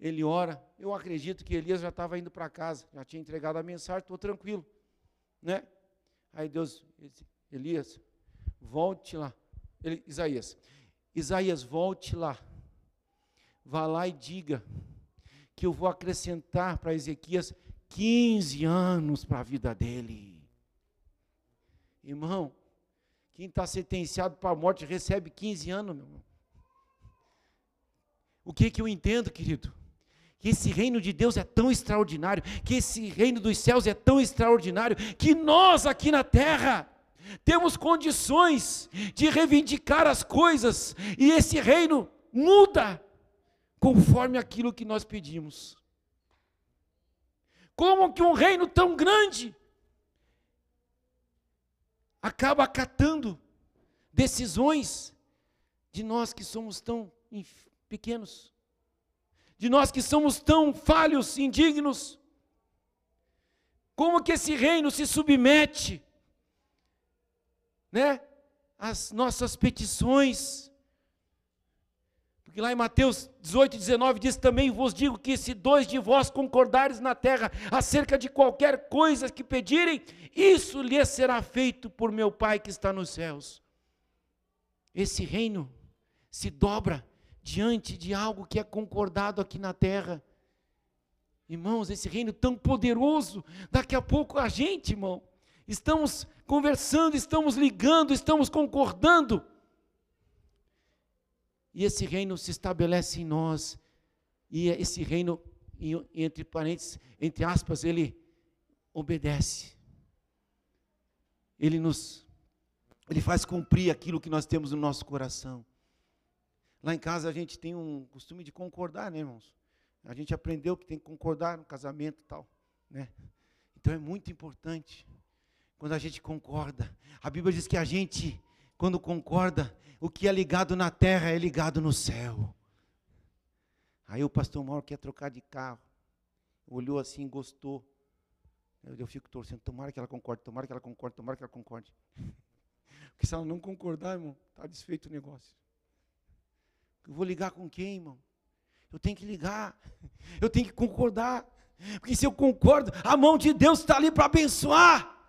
Ele ora. Eu acredito que Elias já estava indo para casa, já tinha entregado a mensagem, estou tranquilo, né? Aí Deus, Elias, volte lá. Ele, Isaías, Isaías, volte lá vá lá e diga que eu vou acrescentar para Ezequias 15 anos para a vida dele. Irmão, quem está sentenciado para a morte recebe 15 anos, meu irmão. O que, que eu entendo, querido? Que esse reino de Deus é tão extraordinário, que esse reino dos céus é tão extraordinário, que nós aqui na terra temos condições de reivindicar as coisas, e esse reino muda conforme aquilo que nós pedimos. Como que um reino tão grande acaba acatando decisões de nós que somos tão pequenos, de nós que somos tão falhos, indignos? Como que esse reino se submete, né, às nossas petições? Porque lá em Mateus 18, 19 diz também: Vos digo que se dois de vós concordares na terra acerca de qualquer coisa que pedirem, isso lhes será feito por meu Pai que está nos céus. Esse reino se dobra diante de algo que é concordado aqui na terra. Irmãos, esse reino tão poderoso, daqui a pouco a gente, irmão, estamos conversando, estamos ligando, estamos concordando e esse reino se estabelece em nós E esse reino, entre parênteses, entre aspas, ele obedece. Ele nos ele faz cumprir aquilo que nós temos no nosso coração. Lá em casa a gente tem um costume de concordar, né, irmãos? A gente aprendeu que tem que concordar no casamento e tal, né? Então é muito importante quando a gente concorda. A Bíblia diz que a gente, quando concorda, o que é ligado na terra é ligado no céu. Aí o pastor Mauro quer trocar de carro. Olhou assim, gostou. Eu, eu fico torcendo, tomara que ela concorde, tomara que ela concorde, tomara que ela concorde. Porque se ela não concordar, irmão, está desfeito o negócio. Eu vou ligar com quem, irmão? Eu tenho que ligar. Eu tenho que concordar. Porque se eu concordo, a mão de Deus está ali para abençoar.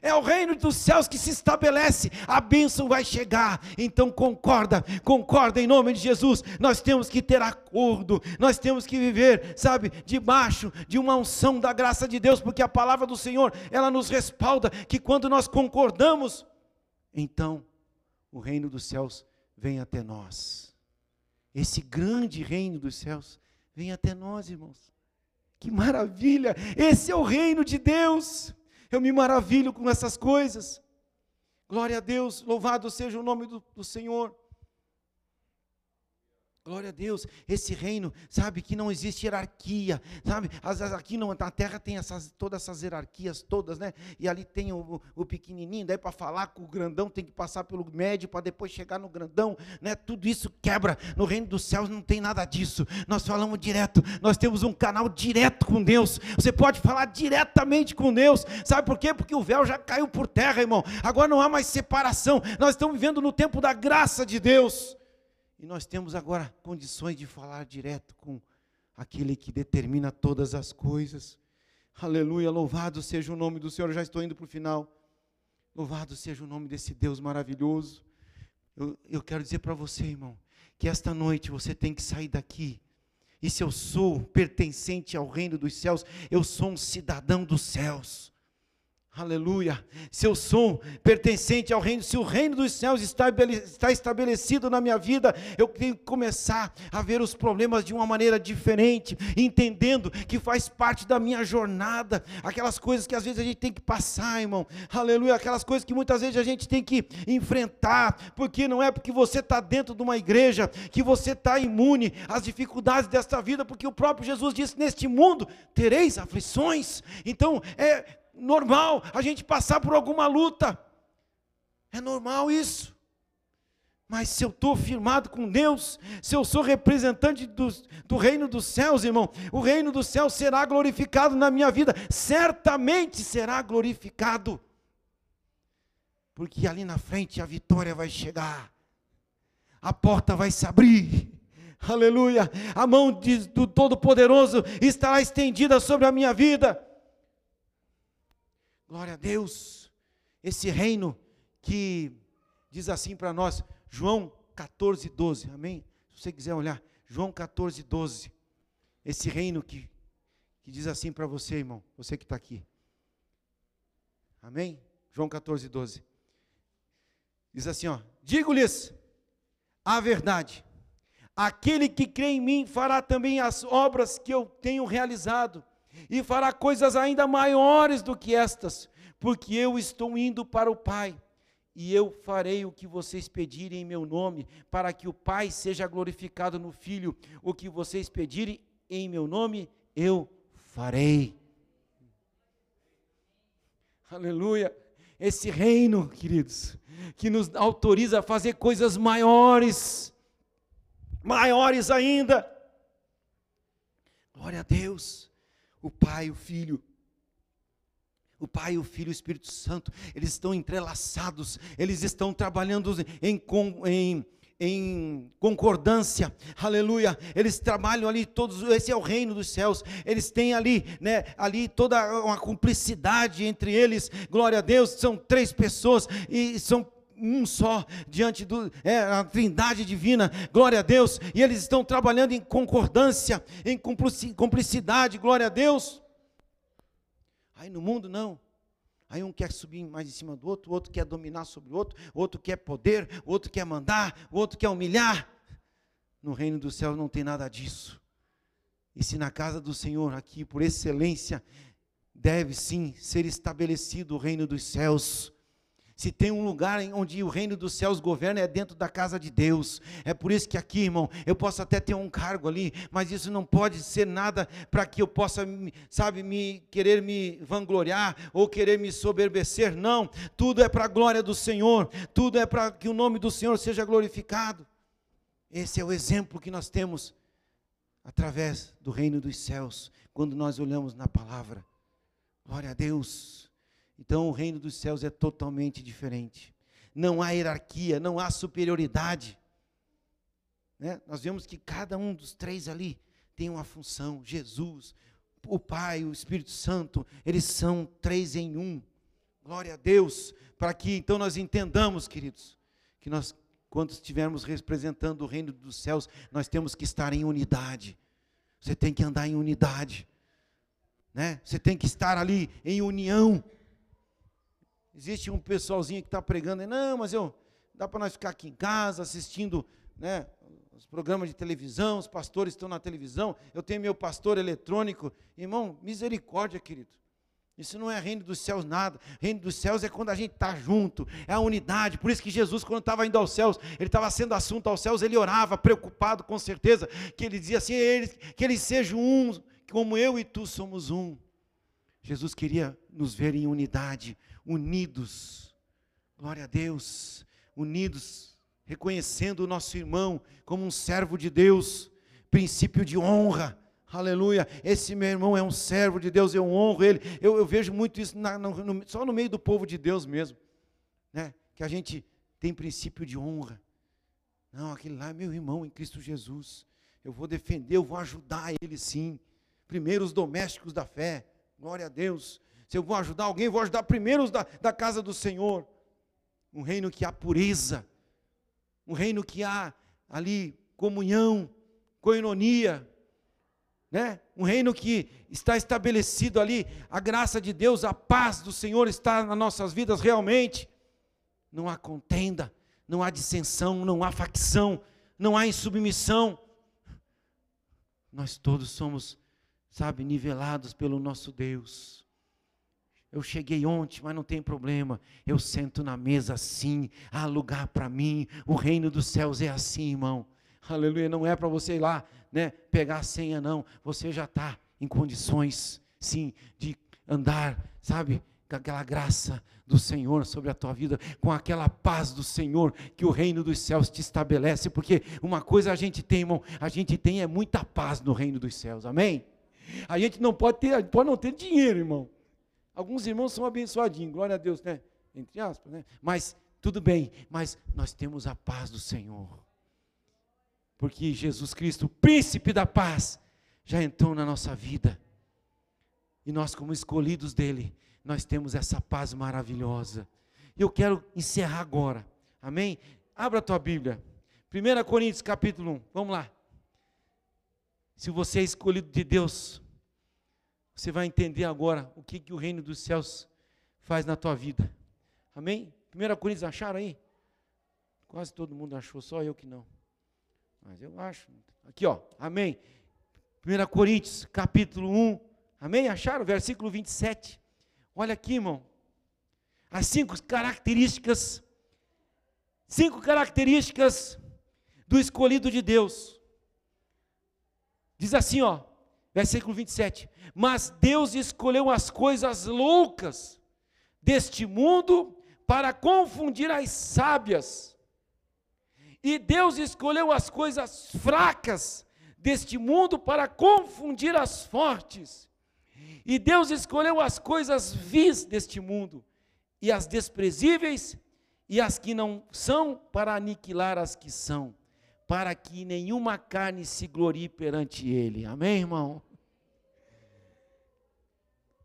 É o reino dos céus que se estabelece, a bênção vai chegar. Então concorda, concorda em nome de Jesus. Nós temos que ter acordo, nós temos que viver, sabe, debaixo de uma unção da graça de Deus, porque a palavra do Senhor, ela nos respalda que quando nós concordamos, então o reino dos céus vem até nós. Esse grande reino dos céus vem até nós, irmãos. Que maravilha! Esse é o reino de Deus. Eu me maravilho com essas coisas. Glória a Deus, louvado seja o nome do, do Senhor. Glória a Deus, esse reino, sabe, que não existe hierarquia, sabe, aqui na terra tem essas, todas essas hierarquias todas, né, e ali tem o, o pequenininho, daí para falar com o grandão tem que passar pelo médio para depois chegar no grandão, né, tudo isso quebra, no reino dos céus não tem nada disso, nós falamos direto, nós temos um canal direto com Deus, você pode falar diretamente com Deus, sabe por quê? Porque o véu já caiu por terra, irmão, agora não há mais separação, nós estamos vivendo no tempo da graça de Deus, e nós temos agora condições de falar direto com aquele que determina todas as coisas. Aleluia, louvado seja o nome do Senhor. Eu já estou indo para o final. Louvado seja o nome desse Deus maravilhoso. Eu, eu quero dizer para você, irmão, que esta noite você tem que sair daqui. E se eu sou pertencente ao reino dos céus, eu sou um cidadão dos céus. Aleluia. Se eu sou pertencente ao reino, se o reino dos céus está estabelecido na minha vida, eu tenho que começar a ver os problemas de uma maneira diferente, entendendo que faz parte da minha jornada, aquelas coisas que às vezes a gente tem que passar, irmão. Aleluia. Aquelas coisas que muitas vezes a gente tem que enfrentar, porque não é porque você está dentro de uma igreja que você está imune às dificuldades desta vida, porque o próprio Jesus disse: Neste mundo tereis aflições. Então, é normal a gente passar por alguma luta. É normal isso. Mas se eu estou firmado com Deus, se eu sou representante do, do reino dos céus, irmão, o reino dos céus será glorificado na minha vida, certamente será glorificado, porque ali na frente a vitória vai chegar, a porta vai se abrir, aleluia, a mão de, do Todo-Poderoso estará estendida sobre a minha vida, Glória a Deus. Esse reino que diz assim para nós, João 14, 12. Amém? Se você quiser olhar, João 14, 12. Esse reino que, que diz assim para você, irmão, você que está aqui. Amém? João 14, 12. Diz assim, ó: Digo-lhes a verdade. Aquele que crê em mim fará também as obras que eu tenho realizado e fará coisas ainda maiores do que estas, porque eu estou indo para o Pai, e eu farei o que vocês pedirem em meu nome, para que o Pai seja glorificado no Filho. O que vocês pedirem em meu nome, eu farei. Aleluia. Esse reino, queridos, que nos autoriza a fazer coisas maiores, maiores ainda. Glória a Deus o Pai, o Filho. O Pai, o Filho e o Espírito Santo, eles estão entrelaçados, eles estão trabalhando em, em, em concordância, aleluia. Eles trabalham ali todos, esse é o reino dos céus. Eles têm ali, né, ali toda uma cumplicidade entre eles. Glória a Deus, são três pessoas e são um só diante do é, a Trindade divina, glória a Deus, e eles estão trabalhando em concordância, em cumplicidade, glória a Deus. Aí no mundo não. Aí um quer subir mais em cima do outro, o outro quer dominar sobre o outro, o outro quer poder, o outro quer mandar, o outro quer humilhar. No reino do céu não tem nada disso. E se na casa do Senhor, aqui por excelência, deve sim ser estabelecido o reino dos céus. Se tem um lugar onde o reino dos céus governa, é dentro da casa de Deus. É por isso que aqui, irmão, eu posso até ter um cargo ali, mas isso não pode ser nada para que eu possa, sabe, me querer me vangloriar ou querer me soberbecer. Não, tudo é para a glória do Senhor, tudo é para que o nome do Senhor seja glorificado. Esse é o exemplo que nós temos através do reino dos céus, quando nós olhamos na palavra. Glória a Deus. Então o reino dos céus é totalmente diferente. Não há hierarquia, não há superioridade. Né? Nós vemos que cada um dos três ali tem uma função. Jesus, o Pai, o Espírito Santo, eles são três em um. Glória a Deus, para que então nós entendamos, queridos, que nós quando estivermos representando o reino dos céus, nós temos que estar em unidade. Você tem que andar em unidade. Né? Você tem que estar ali em união. Existe um pessoalzinho que está pregando, não, mas eu dá para nós ficar aqui em casa assistindo, né, os programas de televisão, os pastores estão na televisão, eu tenho meu pastor eletrônico. Irmão, misericórdia, querido. Isso não é reino dos céus nada. Reino dos céus é quando a gente está junto, é a unidade. Por isso que Jesus, quando estava indo aos céus, ele estava sendo assunto aos céus, ele orava, preocupado com certeza, que ele dizia assim: eles, que eles sejam um, como eu e tu somos um. Jesus queria nos ver em unidade, unidos. Glória a Deus, unidos, reconhecendo o nosso irmão como um servo de Deus, princípio de honra Aleluia. Esse meu irmão é um servo de Deus, eu honro ele. Eu, eu vejo muito isso na, no, só no meio do povo de Deus mesmo. Né? Que a gente tem princípio de honra. Não, aquele lá é meu irmão em Cristo Jesus. Eu vou defender, eu vou ajudar ele sim. Primeiro os domésticos da fé. Glória a Deus. Se eu vou ajudar alguém, vou ajudar primeiro os da, da casa do Senhor. Um reino que há pureza. Um reino que há ali comunhão, coinonia né? Um reino que está estabelecido ali, a graça de Deus, a paz do Senhor está nas nossas vidas realmente. Não há contenda, não há dissensão, não há facção, não há insubmissão. Nós todos somos, sabe, nivelados pelo nosso Deus. Eu cheguei ontem, mas não tem problema. Eu sento na mesa assim, há lugar para mim. O reino dos céus é assim, irmão. Aleluia, não é para você ir lá né, pegar a senha, não. Você já está em condições, sim, de andar, sabe, com aquela graça do Senhor sobre a tua vida, com aquela paz do Senhor que o reino dos céus te estabelece, porque uma coisa a gente tem, irmão, a gente tem é muita paz no reino dos céus, amém? A gente não pode ter, pode não ter dinheiro, irmão. Alguns irmãos são abençoadinhos, glória a Deus, né? Entre aspas, né? Mas tudo bem, mas nós temos a paz do Senhor porque Jesus Cristo, príncipe da paz, já entrou na nossa vida. E nós, como escolhidos dele, nós temos essa paz maravilhosa. E eu quero encerrar agora. Amém? Abra a tua Bíblia. 1 Coríntios capítulo 1. Vamos lá. Se você é escolhido de Deus, você vai entender agora o que, que o reino dos céus faz na tua vida. Amém? 1 Coríntios acharam aí? Quase todo mundo achou, só eu que não. Mas eu acho. Aqui, ó. Amém. 1 Coríntios, capítulo 1. Amém? Acharam? Versículo 27. Olha aqui, irmão. As cinco características. Cinco características do escolhido de Deus. Diz assim, ó. Versículo 27. Mas Deus escolheu as coisas loucas deste mundo para confundir as sábias e Deus escolheu as coisas fracas deste mundo para confundir as fortes. E Deus escolheu as coisas vis deste mundo e as desprezíveis e as que não são para aniquilar as que são, para que nenhuma carne se glorie perante ele. Amém, irmão?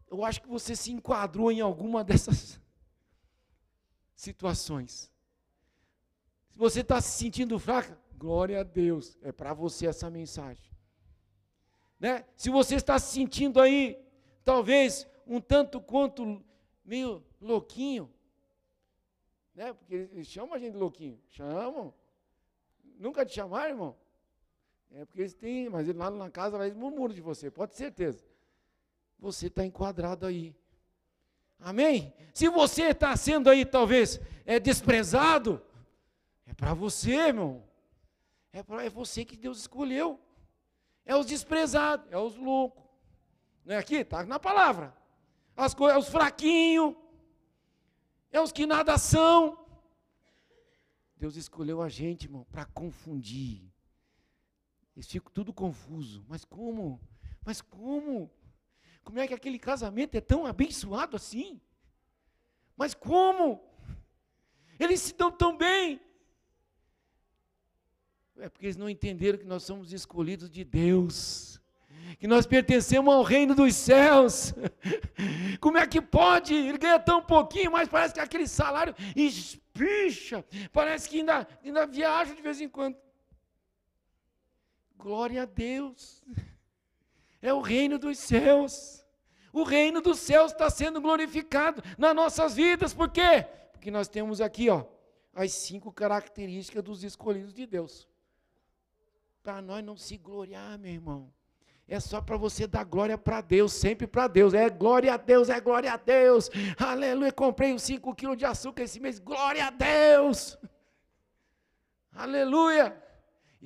Eu acho que você se enquadrou em alguma dessas situações. Se você está se sentindo fraca, glória a Deus, é para você essa mensagem. Né? Se você está se sentindo aí, talvez um tanto quanto meio louquinho, né? Porque eles chamam a gente de louquinho, chamam. Nunca te chamaram, irmão? É porque eles têm, mas lá na casa eles murmuram de você, pode ter certeza. Você está enquadrado aí. Amém? Se você está sendo aí, talvez, é desprezado, é para você, irmão. É, pra, é você que Deus escolheu. É os desprezados, é os loucos. Não é aqui? Está na palavra. As é os fraquinhos, é os que nada são. Deus escolheu a gente, irmão, para confundir. Eles ficam tudo confuso. Mas como? Mas como? Como é que aquele casamento é tão abençoado assim? Mas como? Eles se dão tão bem. É porque eles não entenderam que nós somos escolhidos de Deus, que nós pertencemos ao reino dos céus. Como é que pode? Ele ganha tão pouquinho, mas parece que aquele salário espicha, parece que ainda, ainda viaja de vez em quando. Glória a Deus. É o reino dos céus. O reino dos céus está sendo glorificado nas nossas vidas. Por quê? Porque nós temos aqui, ó, as cinco características dos escolhidos de Deus para nós não se gloriar, meu irmão. É só para você dar glória para Deus, sempre para Deus. É glória a Deus, é glória a Deus. Aleluia. Comprei uns 5 quilos de açúcar esse mês. Glória a Deus. Aleluia.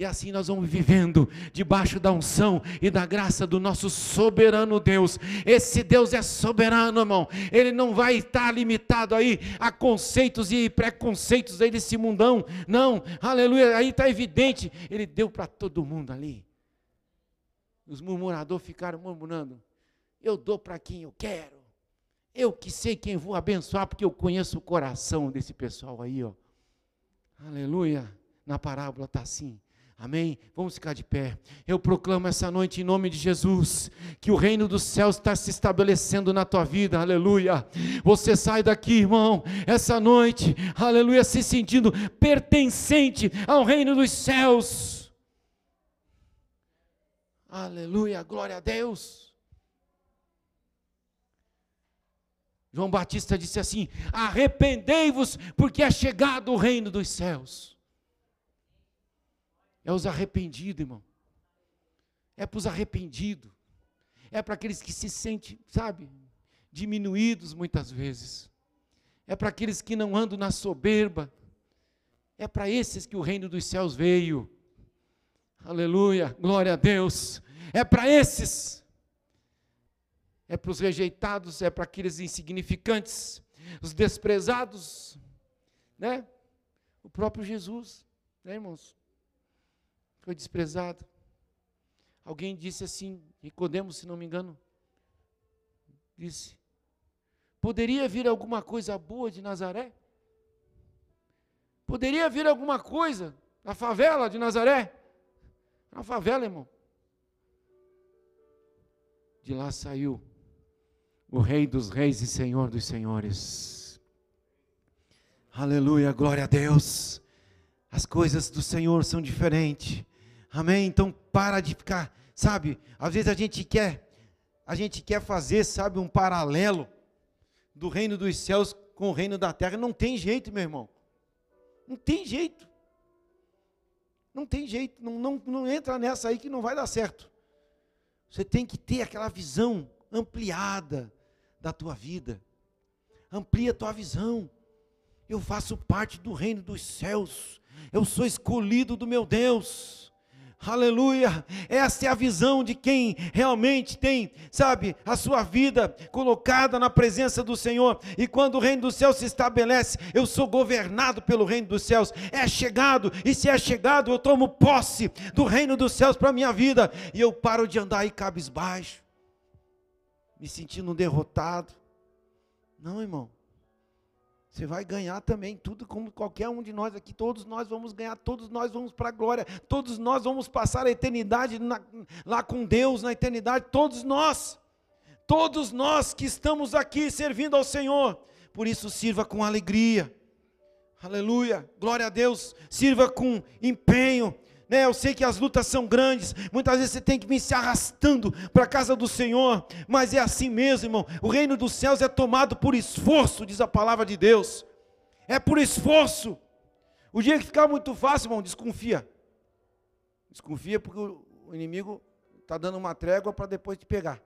E assim nós vamos vivendo debaixo da unção e da graça do nosso soberano Deus. Esse Deus é soberano, irmão. Ele não vai estar limitado aí a conceitos e preconceitos aí desse mundão. Não, aleluia. Aí está evidente. Ele deu para todo mundo ali. Os murmuradores ficaram murmurando. Eu dou para quem eu quero. Eu que sei quem vou abençoar, porque eu conheço o coração desse pessoal aí, ó. Aleluia. Na parábola está assim. Amém? Vamos ficar de pé. Eu proclamo essa noite em nome de Jesus que o reino dos céus está se estabelecendo na tua vida. Aleluia. Você sai daqui, irmão, essa noite, aleluia, se sentindo pertencente ao reino dos céus. Aleluia, glória a Deus. João Batista disse assim: Arrependei-vos, porque é chegado o reino dos céus. É os arrependidos, irmão. É para os arrependidos. É para aqueles que se sentem, sabe, diminuídos muitas vezes. É para aqueles que não andam na soberba. É para esses que o reino dos céus veio. Aleluia, glória a Deus. É para esses. É para os rejeitados, é para aqueles insignificantes, os desprezados, né? O próprio Jesus, né, irmãos? Foi desprezado. Alguém disse assim, Nicodemos, se não me engano, disse: Poderia vir alguma coisa boa de Nazaré? Poderia vir alguma coisa na favela de Nazaré? Na favela, irmão. De lá saiu o Rei dos Reis e Senhor dos Senhores. Aleluia, glória a Deus. As coisas do Senhor são diferentes. Amém? Então para de ficar, sabe? Às vezes a gente quer, a gente quer fazer, sabe, um paralelo do reino dos céus com o reino da terra. Não tem jeito, meu irmão. Não tem jeito. Não tem jeito. Não, não, não entra nessa aí que não vai dar certo. Você tem que ter aquela visão ampliada da tua vida. Amplia a tua visão. Eu faço parte do reino dos céus. Eu sou escolhido do meu Deus. Aleluia! Essa é a visão de quem realmente tem, sabe, a sua vida colocada na presença do Senhor. E quando o reino dos céus se estabelece, eu sou governado pelo reino dos céus. É chegado, e se é chegado, eu tomo posse do reino dos céus para a minha vida. E eu paro de andar aí cabisbaixo, me sentindo derrotado. Não, irmão. Você vai ganhar também tudo como qualquer um de nós aqui. Todos nós vamos ganhar, todos nós vamos para a glória, todos nós vamos passar a eternidade na, lá com Deus na eternidade. Todos nós, todos nós que estamos aqui servindo ao Senhor. Por isso, sirva com alegria. Aleluia, glória a Deus. Sirva com empenho, né? Eu sei que as lutas são grandes, muitas vezes você tem que vir se arrastando para a casa do Senhor, mas é assim mesmo, irmão. O reino dos céus é tomado por esforço, diz a palavra de Deus. É por esforço. O dia que ficar muito fácil, irmão, desconfia. Desconfia porque o inimigo está dando uma trégua para depois te pegar.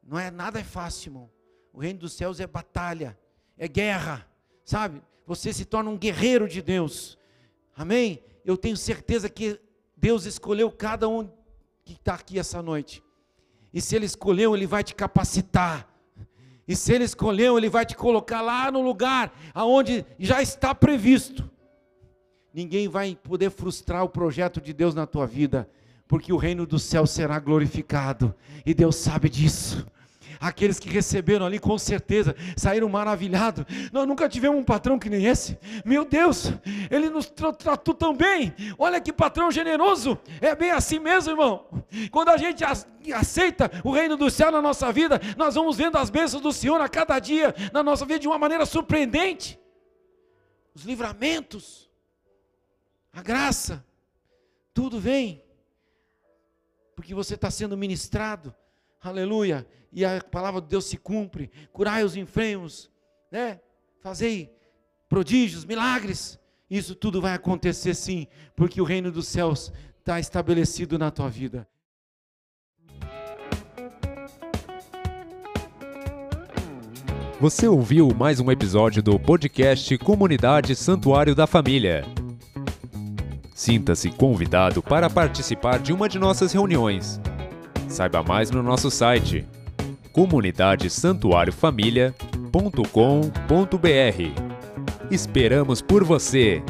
Não é nada é fácil, irmão. O reino dos céus é batalha, é guerra, sabe? Você se torna um guerreiro de Deus. Amém? Eu tenho certeza que Deus escolheu cada um que está aqui essa noite. E se Ele escolheu, Ele vai te capacitar. E se Ele escolheu, Ele vai te colocar lá no lugar aonde já está previsto. Ninguém vai poder frustrar o projeto de Deus na tua vida, porque o reino do céu será glorificado, e Deus sabe disso. Aqueles que receberam ali, com certeza, saíram maravilhados. Nós nunca tivemos um patrão que nem esse. Meu Deus, ele nos tratou tão bem. Olha que patrão generoso. É bem assim mesmo, irmão. Quando a gente aceita o reino do céu na nossa vida, nós vamos vendo as bênçãos do Senhor a cada dia na nossa vida de uma maneira surpreendente. Os livramentos, a graça, tudo vem, porque você está sendo ministrado aleluia, e a palavra de Deus se cumpre, curai os enfermos, né? Fazei prodígios, milagres. Isso tudo vai acontecer sim, porque o reino dos céus está estabelecido na tua vida. Você ouviu mais um episódio do podcast Comunidade Santuário da Família. Sinta-se convidado para participar de uma de nossas reuniões. Saiba mais no nosso site comunidadesantuariofamilia.com.br. Esperamos por você!